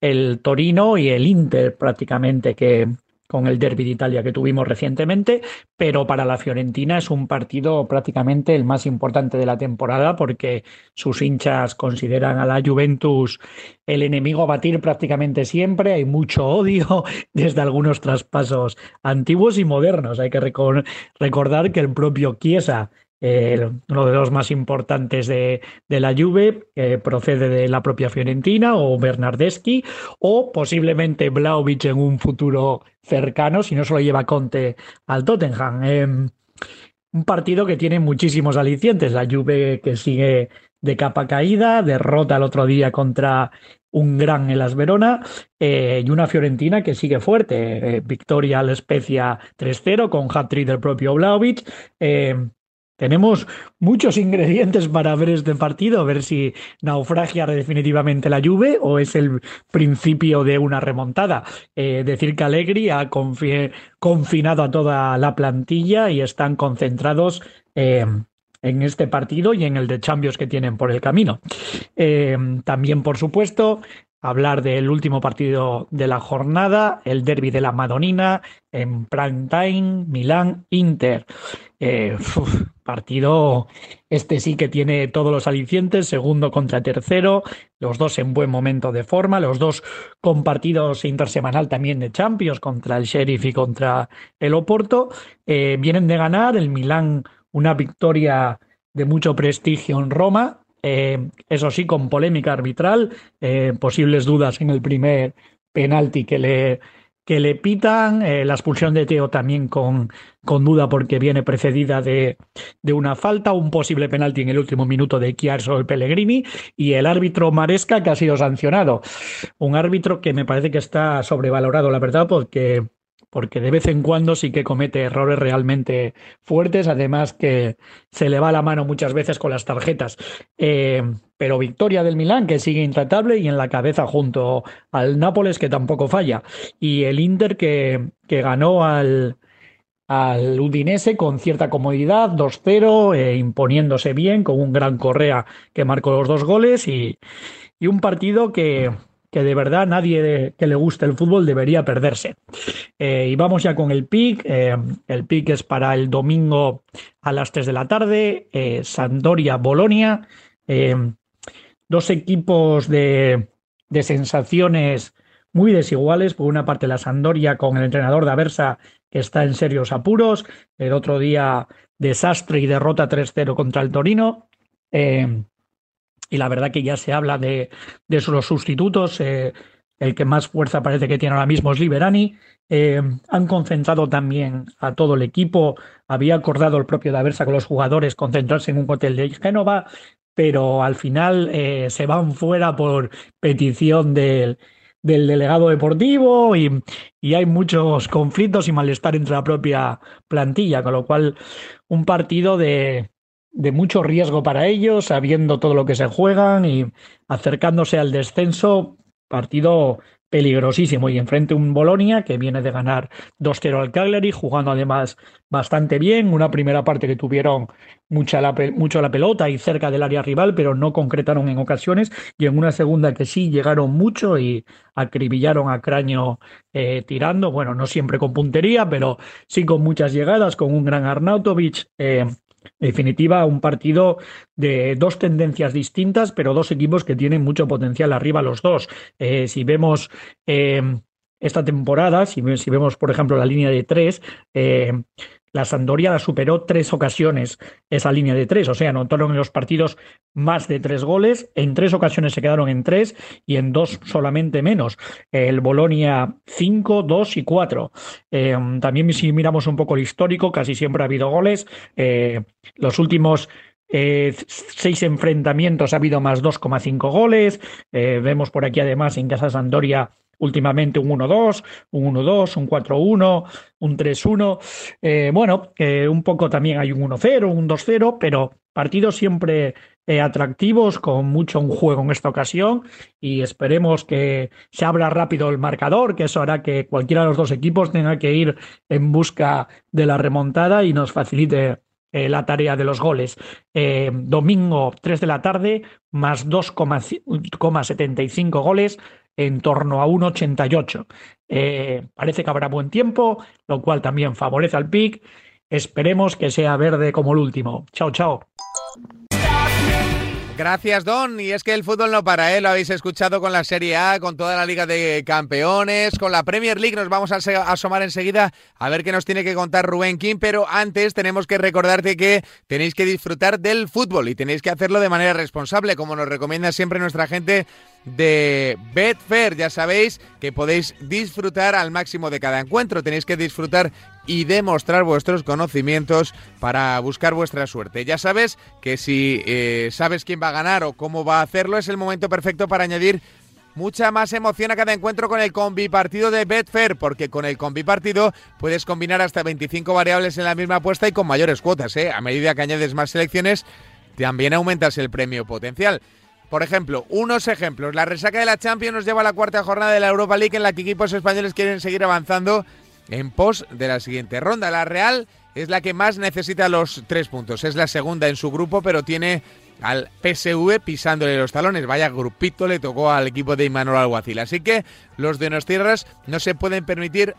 el Torino y el Inter prácticamente que, con el Derby de Italia que tuvimos recientemente, pero para la Fiorentina es un partido prácticamente el más importante de la temporada porque sus hinchas consideran a la Juventus el enemigo a batir prácticamente siempre, hay mucho odio desde algunos traspasos antiguos y modernos. Hay que recordar que el propio Chiesa uno de los más importantes de, la Juve, procede de la propia Fiorentina o Bernardeschi, o posiblemente Blaovic en un futuro cercano, si no se lo lleva Conte al Tottenham. Em, un partido que tiene muchísimos alicientes. La Juve que sigue de capa caída, derrota el otro día contra un gran Elas Verona eh, y una Fiorentina que sigue fuerte. Eh, victoria al Spezia 3-0 con hat-trick del propio Blaovic. Em, tenemos muchos ingredientes para ver este partido, ver si naufragia definitivamente la Juve o es el principio de una remontada. Eh, decir que Allegri ha confinado a toda la plantilla y están concentrados eh, en este partido y en el de Champions que tienen por el camino. Eh, también, por supuesto, hablar del último partido de la jornada, el derby de la Madonina en prime time, Milán-Inter. Eh, partido, este sí que tiene todos los alicientes, segundo contra tercero, los dos en buen momento de forma, los dos con partidos intersemanal también de Champions contra el Sheriff y contra el Oporto. Eh, vienen de ganar el Milán una victoria de mucho prestigio en Roma, eh, eso sí, con polémica arbitral, posibles dudas en el primer penalti que le que le pitan, eh, la expulsión de Teo también con, con duda porque viene precedida de, de, una falta, un posible penalti en el último minuto de Chiarso el Pellegrini y el árbitro Maresca que ha sido sancionado. Un árbitro que me parece que está sobrevalorado, la verdad, porque porque de vez en cuando sí que comete errores realmente fuertes, además que se le va la mano muchas veces con las tarjetas. Eh, pero victoria del Milán que sigue intratable y en la cabeza junto al Nápoles que tampoco falla. Y el Inter que, que ganó al, al Udinese con cierta comodidad, 2-0, eh, imponiéndose bien, con un gran Correa que marcó los dos goles y, y un partido que, que de verdad nadie que le guste el fútbol debería perderse. Eh, y vamos ya con el pick. Eh, el pick es para el domingo a las 3 de la tarde. Eh, Sandoria-Bolonia. dos equipos de, de, sensaciones muy desiguales. Por una parte la Sandoria con el entrenador de Aversa que está en serios apuros. El otro día desastre y derrota 3-0 contra el Torino y la verdad que ya se habla de, de los sustitutos. Eh, el que más fuerza parece que tiene ahora mismo es Liberani. Eh, han concentrado también a todo el equipo. Había acordado el propio Daversa con los jugadores concentrarse en un hotel de Génova, pero al final eh, se van fuera por petición del, del delegado deportivo y, y, hay muchos conflictos y malestar entre la propia plantilla, con lo cual un partido de, de mucho riesgo para ellos, sabiendo todo lo que se juegan y acercándose al descenso. Partido peligrosísimo y enfrente un Bolonia que viene de ganar 2-0 al Cagliari, jugando además bastante bien, una primera parte que tuvieron mucha la, mucho la pelota y cerca del área rival, pero no concretaron en ocasiones, y en una segunda que sí llegaron mucho y acribillaron a Craño eh, tirando, bueno, no siempre con puntería, pero sí con muchas llegadas, con un gran Arnautovic. Eh, en definitiva, un partido de dos tendencias distintas, pero dos equipos que tienen mucho potencial arriba los dos. Eh, si vemos eh, esta temporada, si, si, vemos, por ejemplo, la línea de tres, eh, la Sandoria la superó tres ocasiones esa línea de tres, o sea, anotaron en los partidos más de tres goles, en tres ocasiones se quedaron en tres y en dos solamente menos. El Bolonia cinco, dos y cuatro. Eh, también si miramos un poco el histórico, casi siempre ha habido goles. Eh, los últimos eh, seis enfrentamientos ha habido más 2,5 goles. Eh, vemos por aquí además en Casa Sandoria últimamente un 1-2, un 1-2, un 4-1, un 3-1. Eh, bueno, un poco también hay un 1-0, un 2-0, pero partidos siempre eh, atractivos, con mucho un juego en esta ocasión y esperemos que se abra rápido el marcador, que eso hará que cualquiera de los dos equipos tenga que ir en busca de la remontada y nos facilite eh, la tarea de los goles. Domingo 3 de la tarde, más 2,75 goles en torno a 1,88. Eh, parece que habrá buen tiempo, lo cual también favorece al pick. Esperemos que sea verde como el último. Chao, chao. Gracias, Don. Y es que el fútbol no para, ¿eh? Lo habéis escuchado con la Serie A, con toda la Liga de Campeones, con la Premier League. Nos vamos a asomar enseguida a ver qué nos tiene que contar Rubén King. Pero antes tenemos que recordarte que tenéis que disfrutar del fútbol y tenéis que hacerlo de manera responsable, como nos recomienda siempre nuestra gente de Betfair. Ya sabéis que podéis disfrutar al máximo de cada encuentro. Tenéis que disfrutar y demostrar vuestros conocimientos para buscar vuestra suerte. Ya sabes que si eh, sabes quién va a ganar o cómo va a hacerlo, es el momento perfecto para añadir mucha más emoción a cada encuentro con el combi partido de Betfair, porque con el combi partido puedes combinar hasta 25 variables en la misma apuesta y con mayores cuotas. ¿eh? A medida que añades más selecciones, también aumentas el premio potencial. Por ejemplo, unos ejemplos. La resaca de la Champions nos lleva a la cuarta jornada de la Europa League en la que equipos españoles quieren seguir avanzando en pos de la siguiente ronda. La Real es la que más necesita los tres puntos. Es la segunda en su grupo, pero tiene al PSV pisándole los talones. Vaya grupito le tocó al equipo de Imanol Alguacil. Así que los de Tierras no se pueden permitir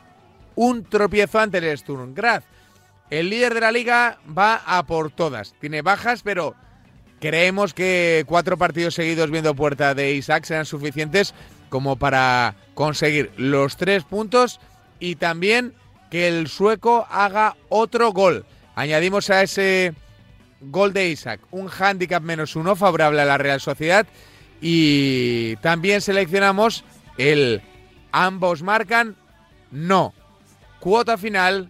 un tropiezo ante el Sturm Graz. El líder de la liga va a por todas. Tiene bajas, pero Creemos que cuatro partidos seguidos viendo puerta de Isaac serán suficientes como para conseguir los tres puntos y también que el sueco haga otro gol. Añadimos a ese gol de Isaac un handicap menos uno favorable a la Real Sociedad y también seleccionamos el ambos marcan no. Cuota final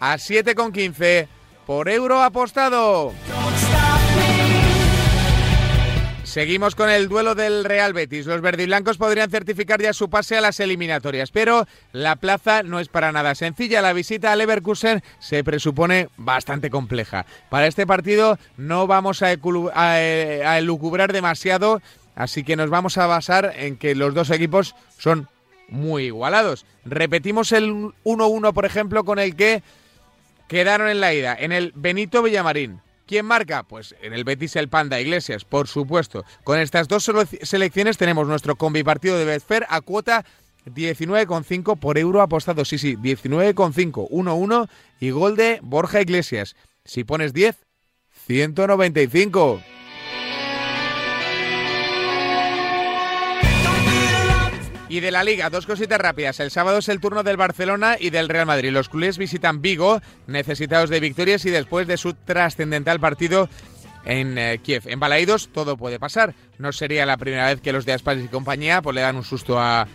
a 7,15 por euro apostado. Seguimos con el duelo del Real Betis. Los verdiblancos podrían certificar ya su pase a las eliminatorias, pero la plaza no es para nada sencilla. La visita al Leverkusen se presupone bastante compleja. Para este partido no vamos a, a elucubrar demasiado, así que nos vamos a basar en que los dos equipos son muy igualados. Repetimos el 1-1, por ejemplo, con el que quedaron en la ida, en el Benito Villamarín. ¿Quién marca? Pues en el Betis el Panda Iglesias, por supuesto. Con estas dos selecciones tenemos nuestro combi partido de Betfair a cuota 19,5 por euro apostado. Sí, sí, 19,5, 1-1 y gol de Borja Iglesias. Si pones 10, 195. Y de la Liga, dos cositas rápidas. El sábado es el turno del Barcelona y del Real Madrid. Los culés visitan Vigo, necesitados de victorias y después de su trascendental partido en eh, Kiev. En Balaídos todo puede pasar. No sería la primera vez que los de Aspas y compañía pues, le dan un susto a,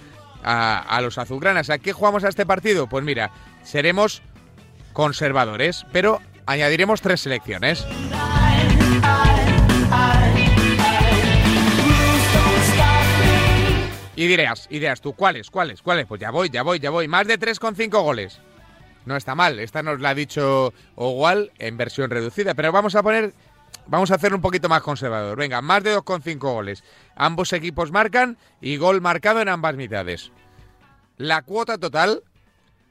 a los azulgranas. ¿A qué jugamos a este partido? Pues mira, seremos conservadores, pero añadiremos tres selecciones. Y dirías, ideas tú, ¿cuáles? ¿Cuáles? ¿Cuáles? Pues ya voy, ya voy, ya voy. Más de 3,5 goles. No está mal, esta nos la ha dicho Ogual en versión reducida, pero vamos a poner vamos a hacer un poquito más conservador. Venga, más de 2,5 goles. Ambos equipos marcan y gol marcado en ambas mitades. La cuota total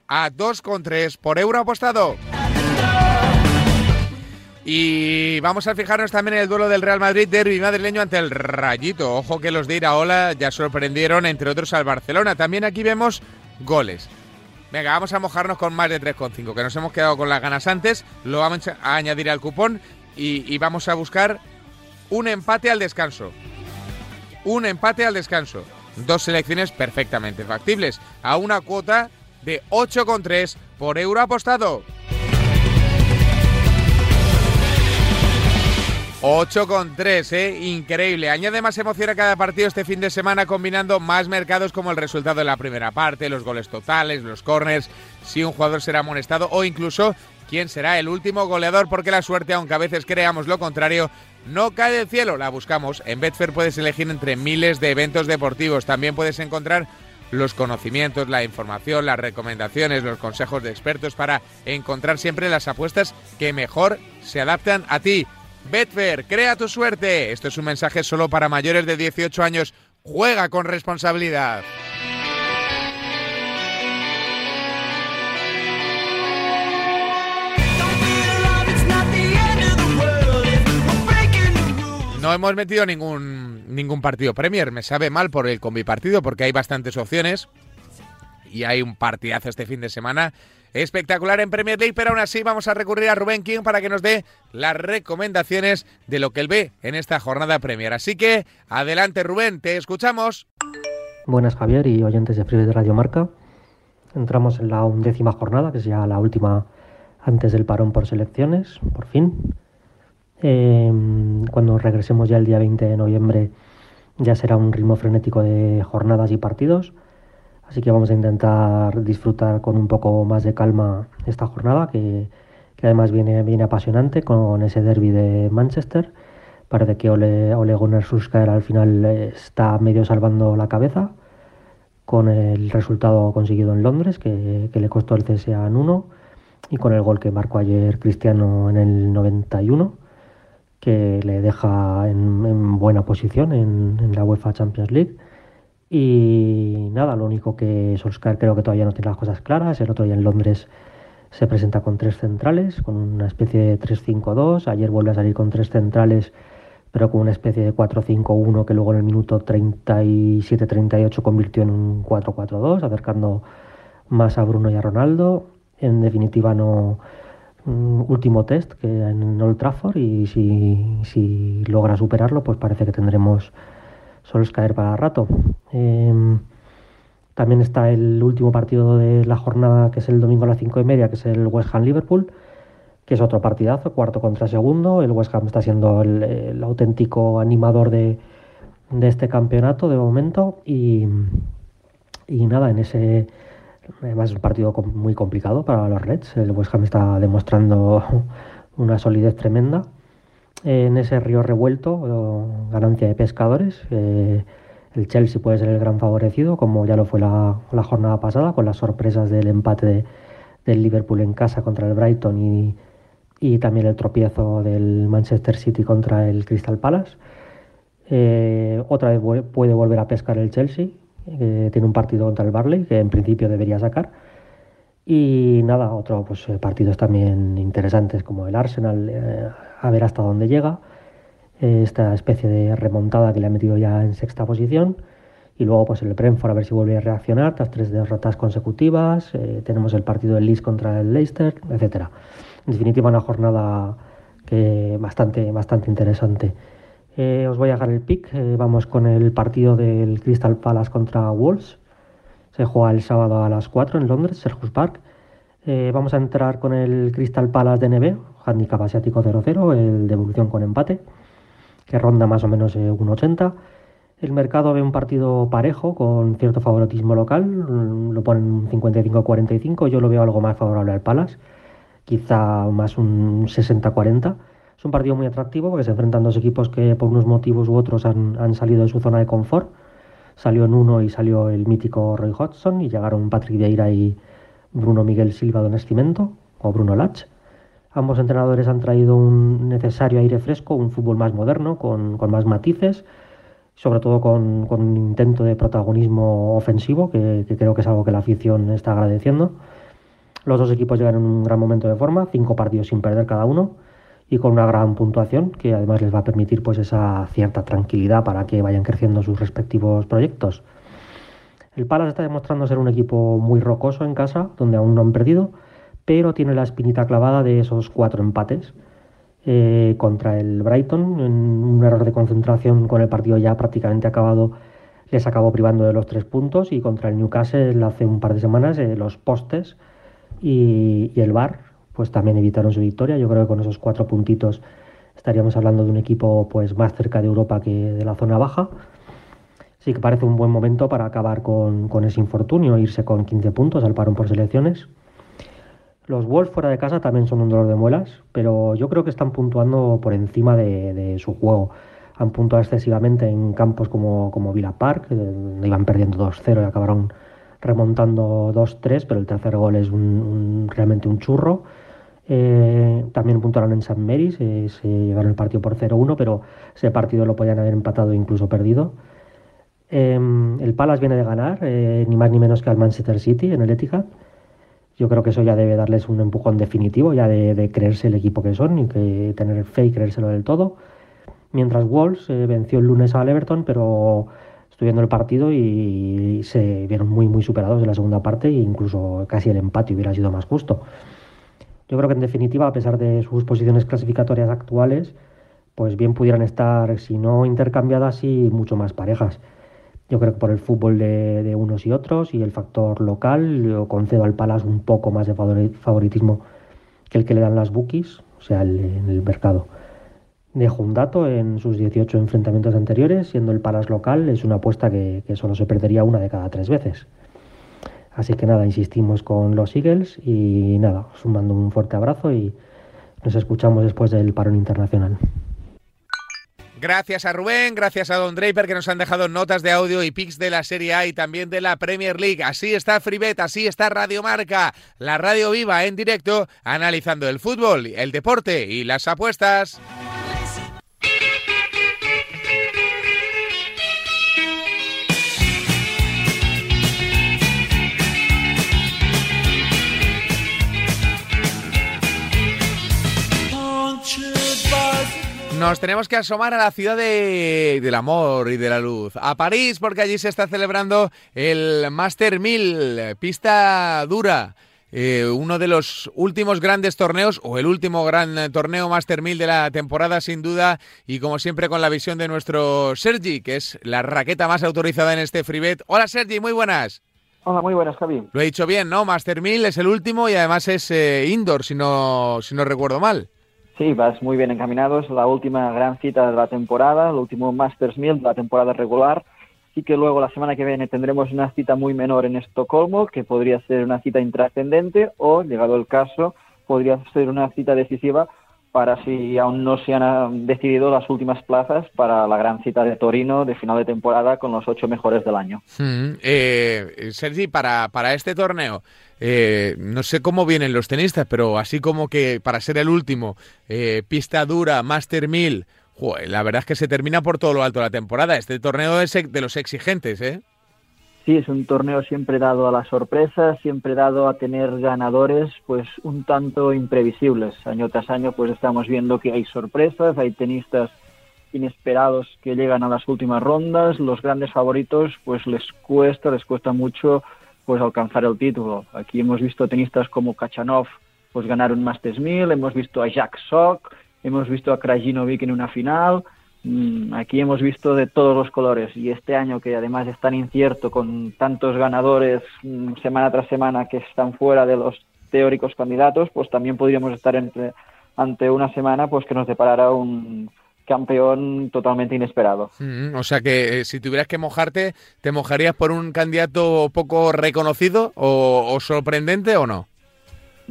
a 2,3 por euro apostado. Y vamos a fijarnos también en el duelo del Real Madrid derby madrileño ante el Rayito. Ojo que los de Iraola ya sorprendieron, entre otros, al Barcelona. También aquí vemos goles. Venga, vamos a mojarnos con más de 3,5, que nos hemos quedado con las ganas antes. Lo vamos a añadir al cupón y, y vamos a buscar un empate al descanso. Un empate al descanso. Dos selecciones perfectamente factibles. A una cuota de 8,3 por euro apostado. 8 con 3, ¿eh? Increíble. Añade más emoción a cada partido este fin de semana combinando más mercados como el resultado de la primera parte, los goles totales, los corners, si un jugador será amonestado o incluso quién será el último goleador porque la suerte, aunque a veces creamos lo contrario, no cae del cielo. La buscamos. En Betfair puedes elegir entre miles de eventos deportivos. También puedes encontrar los conocimientos, la información, las recomendaciones, los consejos de expertos para encontrar siempre las apuestas que mejor se adaptan a ti. Betfair, crea tu suerte. Esto es un mensaje solo para mayores de 18 años. Juega con responsabilidad. No hemos metido ningún, ningún partido Premier. Me sabe mal por el combipartido porque hay bastantes opciones y hay un partidazo este fin de semana espectacular en Premier League, pero aún así vamos a recurrir a Rubén King para que nos dé las recomendaciones de lo que él ve en esta jornada Premier. Así que adelante Rubén, te escuchamos. Buenas Javier y oyentes de Freeway de Radio Marca. Entramos en la undécima jornada, que es ya la última antes del parón por selecciones, por fin. Eh, cuando regresemos ya el día 20 de noviembre ya será un ritmo frenético de jornadas y partidos. Así que vamos a intentar disfrutar con un poco más de calma esta jornada, que, además viene, viene apasionante con ese derby de Manchester. Parece que Ole, Ole Gunnar Solskjaer al final está medio salvando la cabeza con el resultado conseguido en Londres, que, le costó el CSA en 1, y con el gol que marcó ayer Cristiano en el 91, que le deja en, buena posición en la UEFA Champions League. Y nada, lo único que Solskjaer creo que todavía no tiene las cosas claras. El otro día en Londres se presenta con tres centrales, con una especie de 3-5-2. Ayer vuelve a salir con tres centrales, pero con una especie de 4-5-1 que luego en el minuto 37-38 convirtió en un 4-4-2, acercando más a Bruno y a Ronaldo. En definitiva, no último test que en Old Trafford y si, si logra superarlo, pues parece que tendremos solo es caer para rato. Em, también está el último partido de la jornada, que es el domingo a las cinco y media, que es el West Ham-Liverpool, que es otro partidazo, cuarto contra segundo. El West Ham está siendo el, auténtico animador de, este campeonato de momento. Y, y nada, en ese. Además es un partido muy complicado para los Reds. El West Ham está demostrando una solidez tremenda en ese río revuelto, ganancia de pescadores. Eh, el Chelsea puede ser el gran favorecido, como ya lo fue la, jornada pasada, con las sorpresas del empate del Liverpool en casa contra el Brighton y, también el tropiezo del Manchester City contra el Crystal Palace. Eh, otra vez puede volver a pescar el Chelsea, que tiene un partido contra el Barley, que en principio debería sacar. Y nada, otros pues, eh, partidos también interesantes como el Arsenal, a ver hasta dónde llega. Eh, esta especie de remontada que le ha metido ya en sexta posición. Y luego pues el Brentford a ver si vuelve a reaccionar tras tres derrotas consecutivas. tenemos el partido del Leeds contra el Leicester, etcétera. En definitiva una jornada que bastante, bastante interesante. os voy a dejar el pick. vamos con el partido del Crystal Palace contra Wolves se juega el sábado a las 4 en Londres, Sergus Park. Eh, vamos a entrar con el Crystal Palace de NB, handicap asiático 0-0, el de evolución con empate, que ronda más o menos eh, 1,80. El mercado ve un partido parejo con cierto favoritismo local, lo ponen 55-45, yo lo veo algo más favorable al Palace, quizá más un 60-40. Es un partido muy atractivo porque se enfrentan dos equipos que por unos motivos u otros han, han salido de su zona de confort salió en uno y salió el mítico Roy Hodgson y llegaron Patrick Vieira y Bruno Miguel Silva de Nascimento o Bruno Lach. Ambos entrenadores han traído un necesario aire fresco, un fútbol más moderno, con, más matices, sobre todo con, un intento de protagonismo ofensivo, que, creo que es algo que la afición está agradeciendo. Los dos equipos llegan en un gran momento de forma, cinco partidos sin perder cada uno y con una gran puntuación que además les va a permitir pues esa cierta tranquilidad para que vayan creciendo sus respectivos proyectos. El Palace está demostrando ser un equipo muy rocoso en casa, donde aún no han perdido, pero tiene la espinita clavada de esos cuatro empates. Eh, contra el Brighton, en un error de concentración con el partido ya prácticamente acabado, les acabó privando de los tres puntos y contra el Newcastle hace un par de semanas eh, los postes y, el VAR pues también evitaron su victoria. Yo creo que con esos cuatro puntitos estaríamos hablando de un equipo pues más cerca de Europa que de la zona baja. Sí que parece un buen momento para acabar con, ese infortunio, irse con 15 puntos al parón por selecciones. Los Wolves fuera de casa también son un dolor de muelas, pero yo creo que están puntuando por encima de, su juego. Han puntuado excesivamente en campos como, Villa Park, donde iban perdiendo 2-0 y acabaron remontando 2-3, pero el tercer gol es realmente un churro. Eh, también puntuaron en San Mary's, eh, se llevaron el partido por 0-1, pero ese partido lo podían haber empatado e incluso perdido. Em, el Palace viene de ganar, eh, ni más ni menos que al Manchester City en el Etihad. Yo creo que eso ya debe darles un empujón definitivo, ya de, creerse el equipo que son y que tener fe y creérselo del todo. Mientras Wolves venció el lunes al Everton, pero estoy viendo el partido y se vieron muy muy superados en la segunda parte e incluso casi el empate hubiera sido más justo. Yo creo que en definitiva, a pesar de sus posiciones clasificatorias actuales, pues bien pudieran estar, si no intercambiadas, y mucho más parejas. Yo creo que por el fútbol de, unos y otros y el factor local, yo concedo al Palas un poco más de favoritismo que el que le dan las bookies, o sea, en el mercado. Dejo un dato en sus 18 enfrentamientos anteriores, siendo el Palas local, es una apuesta que, que solo se perdería una de cada tres veces. Así que nada, insistimos con los Eagles y nada, os mando un fuerte abrazo y nos escuchamos después del parón internacional. Gracias a Rubén, gracias a Don Draper que nos han dejado notas de audio y pics de la Serie A y también de la Premier League. Así está Fribet, así está Radio Marca, la radio viva en directo, analizando el fútbol, el deporte y las apuestas. Nos tenemos que asomar a la ciudad del amor y de la luz, a París, porque allí se está celebrando el Master 1000, pista dura. Eh, uno de los últimos grandes torneos, o el último gran torneo Master 1000 de la temporada, sin duda, y como siempre con la visión de nuestro Sergi, que es la raqueta más autorizada en este freebet. Hola Sergi, muy buenas. Hola, muy buenas, Javi. Lo he dicho bien, ¿no? Master 1000 es el último y además es eh, indoor, si no, si no recuerdo mal. Sí, vas muy bien encaminado. Es la última gran cita de la temporada, el último Masters 1000 de la temporada regular. Y que luego la semana que viene tendremos una cita muy menor en Estocolmo, que podría ser una cita intrascendente o, llegado el caso, podría ser una cita decisiva para si aún no se han ah, decidido las últimas plazas para la gran cita de Torino de final de temporada con los ocho mejores del año. Mm, eh, Sergi, para, para este torneo, eh, no sé cómo vienen los tenistas, pero así como que para ser el último, eh, pista dura, Master 1000, la verdad es que se termina por todo lo alto la temporada. Este torneo es de los exigentes, ¿eh? Sí, es un torneo siempre dado a la sorpresa, siempre dado a tener ganadores pues un tanto imprevisibles. Año tras año pues estamos viendo que hay sorpresas, hay tenistas inesperados que llegan a las últimas rondas, los grandes favoritos pues les cuesta, les cuesta mucho pues alcanzar el título. Aquí hemos visto tenistas como Kachanov pues ganar un Masters 1000, hemos visto a Jack Sock, hemos visto a Krajinovic en una final, aquí hemos visto de todos los colores y este año que además es tan incierto con tantos ganadores mm, semana tras semana que están fuera de los teóricos candidatos, pues también podríamos estar entre, ante una semana pues que nos deparará un campeón totalmente inesperado. Mm, o sea que eh, si tuvieras que mojarte, ¿te mojarías por un candidato poco reconocido o sorprendente o no?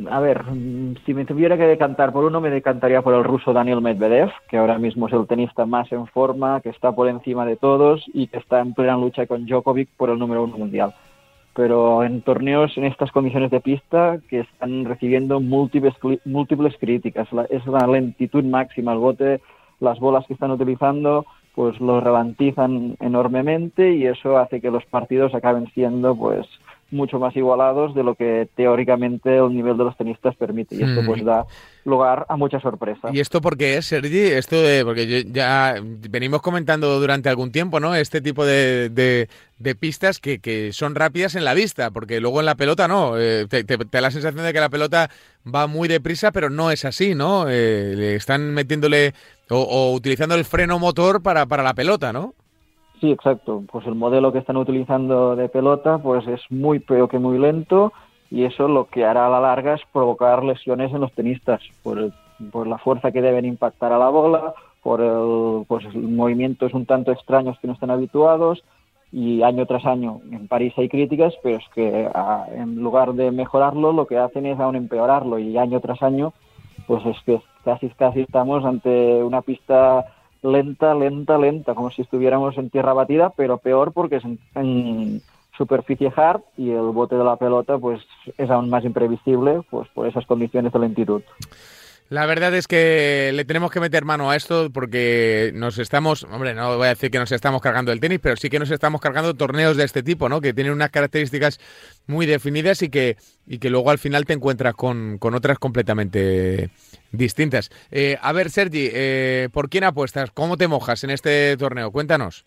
A ver, si me tuviera que decantar por uno, me decantaría por el ruso Daniel Medvedev, que ahora mismo es el tenista más en forma, que está por encima de todos y que está en plena lucha con Djokovic por el número uno mundial. pero en torneos en estas condiciones de pista que están recibiendo múltiples, múltiples críticas. es la lentitud máxima, el bote, las bolas que están utilizando, pues lo ralentizan enormemente y eso hace que los partidos acaben siendo pues mucho más igualados de lo que teóricamente el nivel de los tenistas permite. Y esto pues mm. da lugar a muchas sorpresas. ¿Y esto por qué es, Sergi? Esto de, porque ya venimos comentando durante algún tiempo, ¿no? Este tipo de, de, pistas que, que, son rápidas en la vista, porque luego en la pelota no. Eh, te, da la sensación de que la pelota va muy deprisa, pero no es así, ¿no? Eh, le están metiéndole o, o, utilizando el freno motor para, para la pelota, ¿no? Sí, exacto. Pues el modelo que están utilizando de pelota pues es muy pero que muy lento y eso lo que hará a la larga es provocar lesiones en los tenistas por, por la fuerza que deben impactar a la bola, por el, pues movimientos un tanto extraños que no están habituados y año tras año en París hay críticas, pero es que en lugar de mejorarlo lo que hacen es aún empeorarlo y año tras año pues es que casi casi estamos ante una pista lenta, lenta, lenta, como si estuviéramos en tierra batida, pero peor porque es en, superficie hard y el bote de la pelota pues es aún más imprevisible pues por esas condiciones de lentitud. La verdad es que le tenemos que meter mano a esto porque nos estamos, hombre, no voy a decir que nos estamos cargando el tenis, pero sí que nos estamos cargando torneos de este tipo, ¿no? Que tienen unas características muy definidas y que, y que luego al final te encuentras con, con otras completamente distintas. Eh, a ver, Sergi, eh, ¿por quién apuestas? ¿Cómo te mojas en este torneo? Cuéntanos.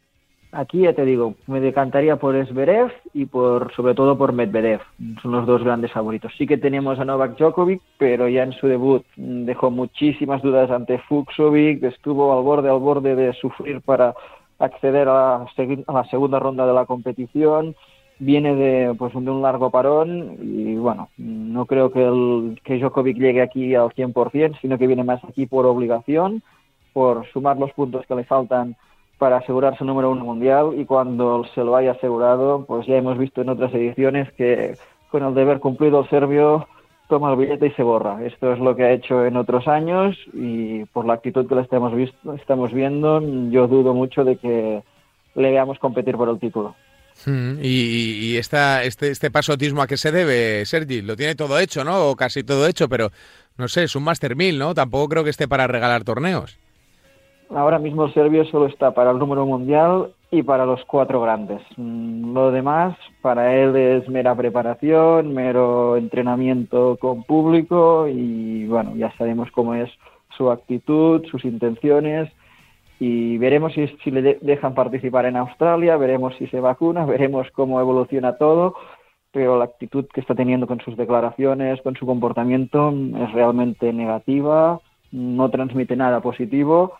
Aquí ya te digo, me decantaría por Esberev y por sobre todo por Medvedev. Son los dos grandes favoritos. Sí que tenemos a Novak Djokovic, pero ya en su debut dejó muchísimas dudas ante Fuxovic, estuvo al borde al borde de sufrir para acceder a la, segunda ronda de la competición. Viene de pues de un largo parón y bueno, no creo que el que Djokovic llegue aquí al 100%, sino que viene más aquí por obligación, por sumar los puntos que le faltan para asegurarse el número uno mundial y cuando se lo haya asegurado, pues ya hemos visto en otras ediciones que con el deber cumplido el serbio toma el billete y se borra. Esto es lo que ha hecho en otros años y por la actitud que le estamos, visto, estamos viendo, yo dudo mucho de que le veamos competir por el título. Hmm, y, y esta, este, este pasotismo a qué se debe, Sergi, lo tiene todo hecho, ¿no? O casi todo hecho, pero no sé, es un Master 1000, ¿no? Tampoco creo que esté para regalar torneos. Ahora mismo el serbio solo está para el número mundial y para los cuatro grandes. Mm, lo demás para él es mera preparación, mero entrenamiento con público y bueno, ya sabemos cómo es su actitud, sus intenciones y veremos si, si le dejan participar en Australia, veremos si se vacuna, veremos cómo evoluciona todo, pero la actitud que está teniendo con sus declaraciones, con su comportamiento es realmente negativa, no transmite nada positivo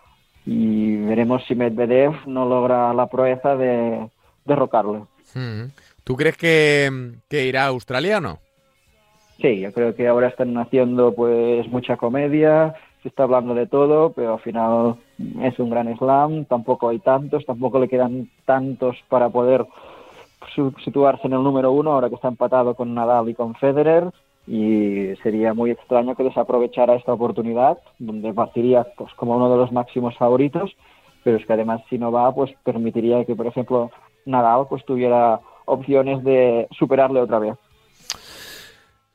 y veremos si Medvedev no logra la proeza de derrocarlo. Hmm. ¿Tú crees que, irá a Australia o no? Sí, yo creo que ahora están haciendo pues mucha comedia, se está hablando de todo, pero al final es un gran slam, tampoco hay tantos, tampoco le quedan tantos para poder situarse en el número uno, ahora que está empatado con Nadal y con Federer, y sería muy extraño que desaprovechara esta oportunidad, donde partiría pues, como uno de los máximos favoritos, pero es que además si no va, pues permitiría que, por ejemplo, Nadal pues tuviera opciones de superarle otra vez.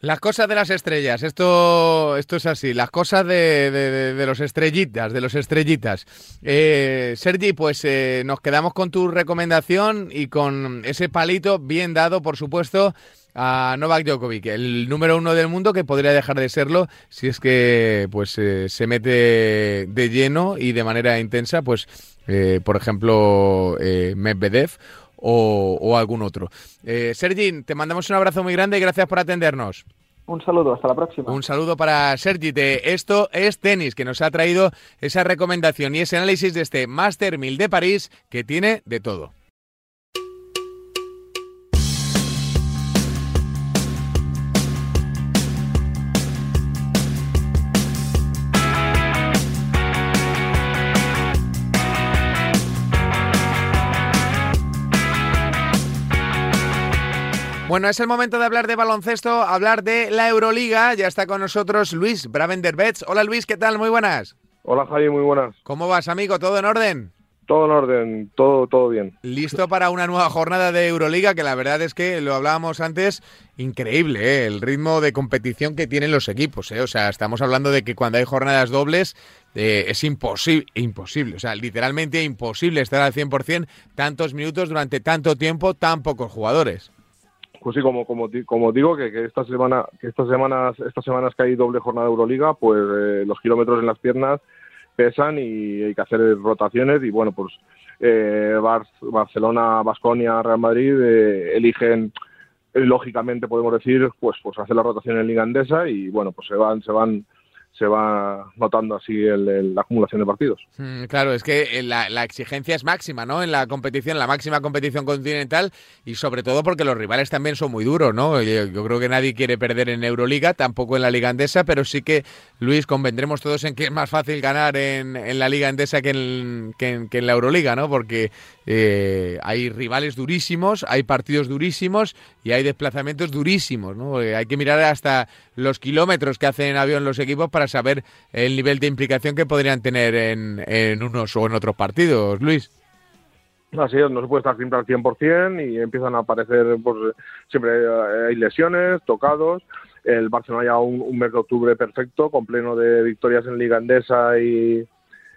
Las cosas de las estrellas, esto, esto es así, las cosas de, de, los estrellitas, de los estrellitas. Eh, Sergi, pues eh, nos quedamos con tu recomendación y con ese palito bien dado, por supuesto, a Novak Djokovic, el número uno del mundo que podría dejar de serlo si es que pues eh, se mete de lleno y de manera intensa, pues por ejemplo Medvedev o, algún otro. Eh, Sergi, te mandamos un abrazo muy grande y gracias por atendernos. Un saludo, hasta la próxima. Un saludo para Sergi. De esto es tenis, que nos ha traído esa recomendación y ese análisis de este Master 1000 de París que tiene de todo. Bueno, es el momento de hablar de baloncesto, hablar de la Euroliga. Ya está con nosotros Luis Bravenderbets. Hola Luis, ¿qué tal? Muy buenas. Hola Javi, muy buenas. ¿Cómo vas, amigo? ¿Todo en orden? Todo en orden, todo, todo bien. Listo para una nueva jornada de Euroliga, que la verdad es que lo hablábamos antes, increíble, ¿eh? el ritmo de competición que tienen los equipos. ¿eh? O sea, estamos hablando de que cuando hay jornadas dobles eh, es imposible, imposible, o sea, literalmente imposible estar al 100% tantos minutos durante tanto tiempo, tan pocos jugadores. Pues sí, como, como, como digo, que, que, esta semana, que estas semanas, estas semanas que hay doble jornada de Euroliga, pues eh, los kilómetros en las piernas pesan y hay que hacer rotaciones y bueno, pues eh, Bar Barcelona, Basconia, Real Madrid eh, eligen eh, lógicamente podemos decir pues pues hacer la rotación en Liga Andesa y bueno, pues se van se van se va notando así el, la acumulación de partidos. Mm, claro, es que la, la, exigencia es máxima, ¿no? En la competición, la máxima competición continental y sobre todo porque los rivales también son muy duros, ¿no? Yo, creo que nadie quiere perder en Euroliga, tampoco en la Liga Andesa, pero sí que, Luis, convendremos todos en que es más fácil ganar en, en la Liga Andesa que en, que en, que en la Euroliga, ¿no? Porque eh, hay rivales durísimos, hay partidos durísimos y hay desplazamientos durísimos, ¿no? Eh, hay que mirar hasta los kilómetros que hacen en avión los equipos para saber el nivel de implicación que podrían tener en, en unos o en otros partidos, Luis. Así es, no se puede estar siempre al 100% y empiezan a aparecer, pues siempre hay lesiones, tocados. El Barcelona ya un, mes de octubre perfecto, con pleno de victorias en Liga Andesa y,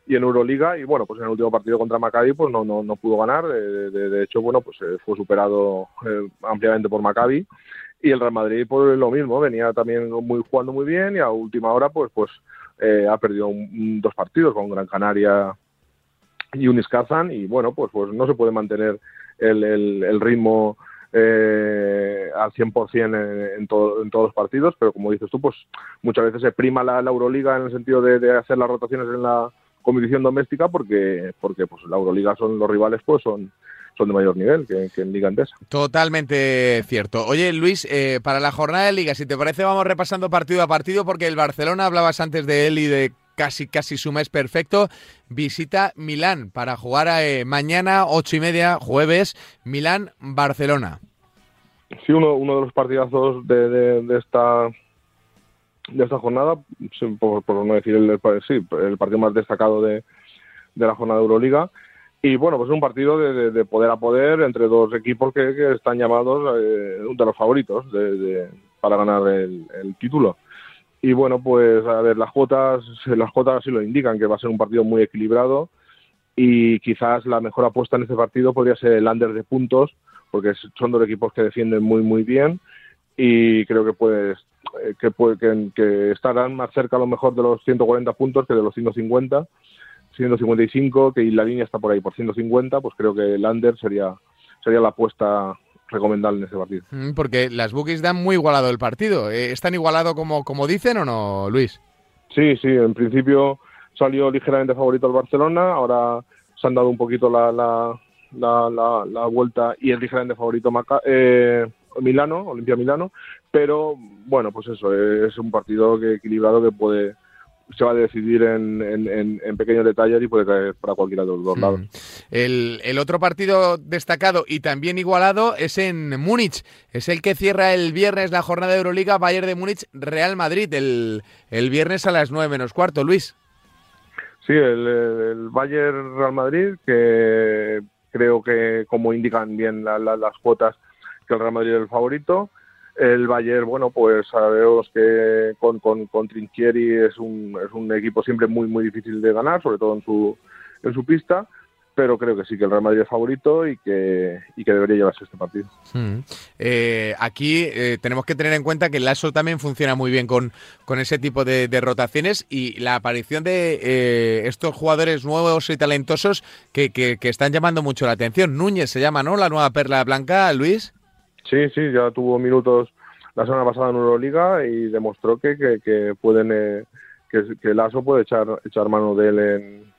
y en Euroliga y bueno pues en el último partido contra Maccabi pues no no, no pudo ganar de, de, de, hecho bueno pues eh, fue superado eh, ampliamente por Maccabi y el Real Madrid pues lo mismo venía también muy jugando muy bien y a última hora pues pues eh, ha perdido un, dos partidos con Gran Canaria y Unis Kazan y bueno pues pues no se puede mantener el, el, el ritmo eh, al 100% en, en, todo, en todos los partidos, pero como dices tú, pues muchas veces se prima la, la Euroliga en el sentido de, de hacer las rotaciones en la, competición doméstica porque porque pues la Euroliga son los rivales pues son son de mayor nivel que, que en Liga Andesa. Totalmente cierto. Oye, Luis, eh, para la jornada de Liga, si te parece, vamos repasando partido a partido, porque el Barcelona, hablabas antes de él y de casi casi su mes perfecto, visita Milán para jugar eh, mañana, ocho y media, jueves, Milán-Barcelona. Sí, uno, uno de los partidazos de, de, de esta de esta jornada, por, por no decir el, sí, el partido más destacado de, de, la jornada de Euroliga. Y bueno, pues es un partido de, de, de poder a poder entre dos equipos que, están llamados eh, de los favoritos para ganar el, título. Y bueno, pues a ver, las cuotas, las cuotas sí lo indican, que va a ser un partido muy equilibrado y quizás la mejor apuesta en este partido podría ser el under de puntos, porque son dos equipos que defienden muy muy bien y creo que puede que, que, que, estarán más cerca a lo mejor de los 140 puntos que de los 150, 155, que la línea está por ahí por 150, pues creo que el under sería, sería la apuesta recomendable en ese partido. Porque las bookies dan muy igualado el partido. ¿Es tan igualado como, como dicen o no, Luis? Sí, sí, en principio salió ligeramente favorito el Barcelona, ahora se han dado un poquito la, la, la, la, la vuelta y es ligeramente favorito Maca eh, Milano, Olimpia Milano, pero bueno, pues eso, es un partido que equilibrado que puede se va a decidir en, en, en, pequeños detalles y puede caer para cualquiera de los dos lados. El, el, otro partido destacado y también igualado es en Múnich. Es el que cierra el viernes la jornada de Euroliga Bayern de Múnich Real Madrid, el, el viernes a las nueve menos cuarto, Luis. Sí, el, el Bayern Real Madrid, que creo que como indican bien la, la, las cuotas, que el Real Madrid es el favorito. El Bayern, bueno, pues sabemos que con, con, con Trinchieri es un, es un equipo siempre muy, muy difícil de ganar, sobre todo en su, en su pista pero creo que sí que el Real Madrid es favorito y que, y que debería llevarse este partido. Hmm. Eh, aquí eh, tenemos que tener en cuenta que el ASO también funciona muy bien con, con ese tipo de, de, rotaciones y la aparición de eh, estos jugadores nuevos y talentosos que, que, que, están llamando mucho la atención. Núñez se llama, ¿no? La nueva perla blanca, Luis. Sí, sí, ya tuvo minutos la semana pasada en Euroliga y demostró que, que, que pueden que, que el ASO puede echar, echar mano de él en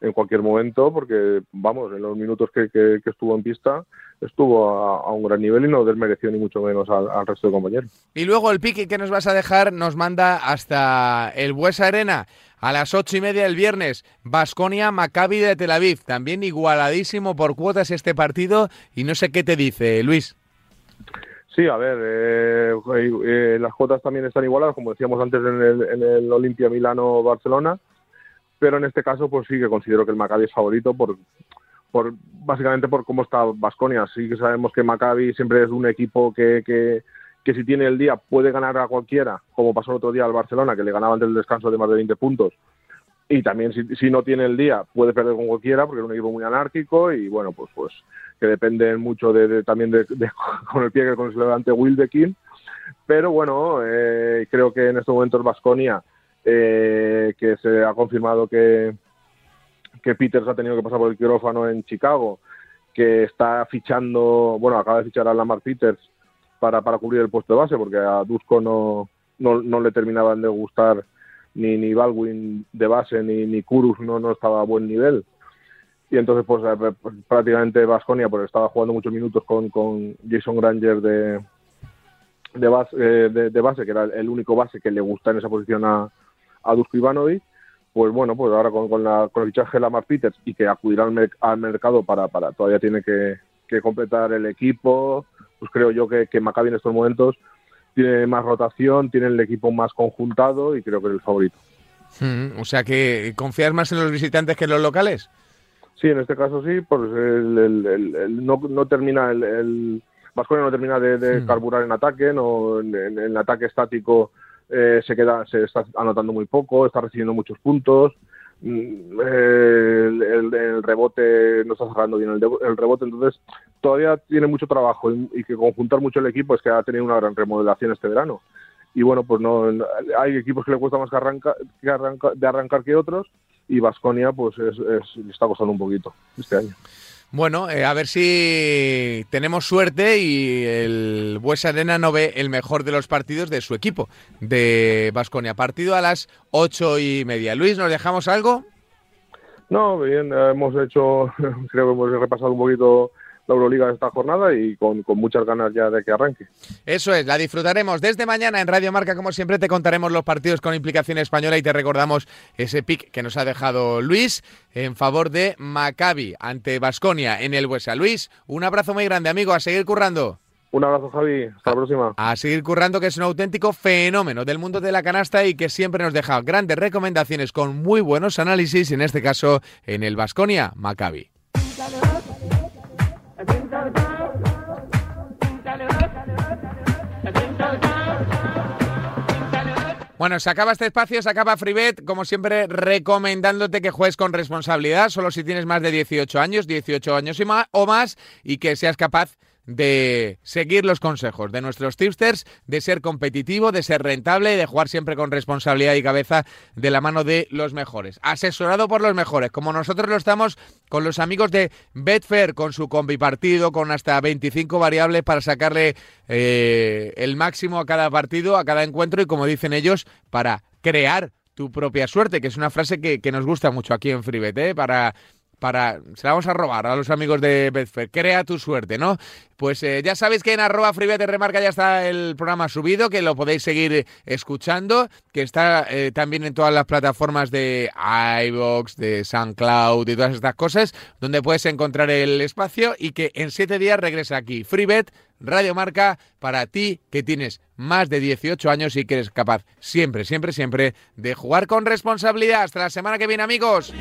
en cualquier momento, porque vamos, en los minutos que, que, que estuvo en pista estuvo a, un gran nivel y no desmereció ni mucho menos al, resto de compañeros. Y luego el pique que nos vas a dejar nos manda hasta el Buesa Arena a las ocho y media el viernes, Basconia Maccabi de Tel Aviv, también igualadísimo por cuotas este partido y no sé qué te dice Luis. Sí, a ver, eh, eh, las cuotas también están igualadas, como decíamos antes en el, en el Olimpia Milano Barcelona pero en este caso pues sí que considero que el Maccabi es favorito por, por básicamente por cómo está Vasconia. Sí que sabemos que Maccabi siempre es un equipo que, que, que, si tiene el día puede ganar a cualquiera, como pasó el otro día al Barcelona, que le ganaba antes del descanso de más de 20 puntos. Y también si, si no tiene el día puede perder con cualquiera porque es un equipo muy anárquico y bueno, pues pues que depende mucho de, también de, de, con el pie que con el levante Wildekin. Pero bueno, eh, creo que en estos momentos Vasconia, eh, que se ha confirmado que, que Peters ha tenido que pasar por el quirófano en Chicago, que está fichando, bueno, acaba de fichar a Lamar Peters para, para cubrir el puesto de base, porque a Dusko no, no, no le terminaban de gustar ni, ni Baldwin de base, ni, ni Kurus no, no estaba a buen nivel. Y entonces, pues, eh, pues prácticamente Vasconia pues, estaba jugando muchos minutos con, con Jason Granger de, de, base, eh, de, base, que era el único base que le gusta en esa posición a, a Dusko Ivanovic pues bueno, pues ahora con, con, la, con el fichaje de Lamar Peters y que acudirá al, al mercado para, para todavía tiene que, que, completar el equipo, pues creo yo que, que Maccabi en estos momentos tiene más rotación, tiene el equipo más conjuntado y creo que es el favorito. Mm, o sea que confías más en los visitantes que en los locales. Sí, en este caso sí, pues el, el, no, no, termina el, Vasconia no termina de, de mm. carburar en ataque, no en, en, en ataque estático eh, se queda, se está anotando muy poco, está recibiendo muchos puntos, mm, el, el, el, rebote no está cerrando bien el, el, rebote, entonces todavía tiene mucho trabajo y, y, que conjuntar mucho el equipo es que ha tenido una gran remodelación este verano. Y bueno, pues no hay equipos que le cuesta más que, arranca, que arranca, de arrancar que otros y Vasconia pues es, es, está costando un poquito este año. Bueno, eh, a ver si tenemos suerte y el Bues Arena no ve el mejor de los partidos de su equipo, de Vasconia. Partido a las ocho y media. Luis, ¿nos dejamos algo? No, bien, hemos hecho, creo que hemos repasado un poquito la Euroliga de esta jornada y con, con, muchas ganas ya de que arranque. Eso es, la disfrutaremos desde mañana en Radio Marca, como siempre te contaremos los partidos con implicación española y te recordamos ese pick que nos ha dejado Luis en favor de Maccabi ante Basconia en el Buesa. Luis, un abrazo muy grande, amigo, a seguir currando. Un abrazo, Javi. Hasta la próxima. A seguir currando, que es un auténtico fenómeno del mundo de la canasta y que siempre nos deja grandes recomendaciones con muy buenos análisis, en este caso en el Basconia Maccabi. Bueno, se acaba este espacio, se acaba Freebet, como siempre recomendándote que juegues con responsabilidad, solo si tienes más de 18 años, 18 años y más, o más, y que seas capaz seguir los consejos de nuestros tipsters, de ser competitivo, de ser rentable y de jugar siempre con responsabilidad y cabeza de la mano de los mejores. Asesorado por los mejores, como nosotros lo estamos con los amigos de Betfair, con su combi partido, con hasta 25 variables para sacarle eh, el máximo a cada partido, a cada encuentro y como dicen ellos, para crear tu propia suerte, que es una frase que, que nos gusta mucho aquí en FreeBet, ¿eh? para para, se la vamos a robar a los amigos de Betfair. Crea tu suerte, ¿no? Pues eh, ya sabéis que en arroba Remarca ya está el programa subido, que lo podéis seguir escuchando, que está eh, también en todas las plataformas de iVoox, de SoundCloud y todas estas cosas, donde puedes encontrar el espacio y que en siete días regresa aquí. FreeBet, Radio Marca, para ti que tienes más de 18 años y que eres capaz siempre, siempre, siempre de jugar con responsabilidad. Hasta la semana que viene, amigos.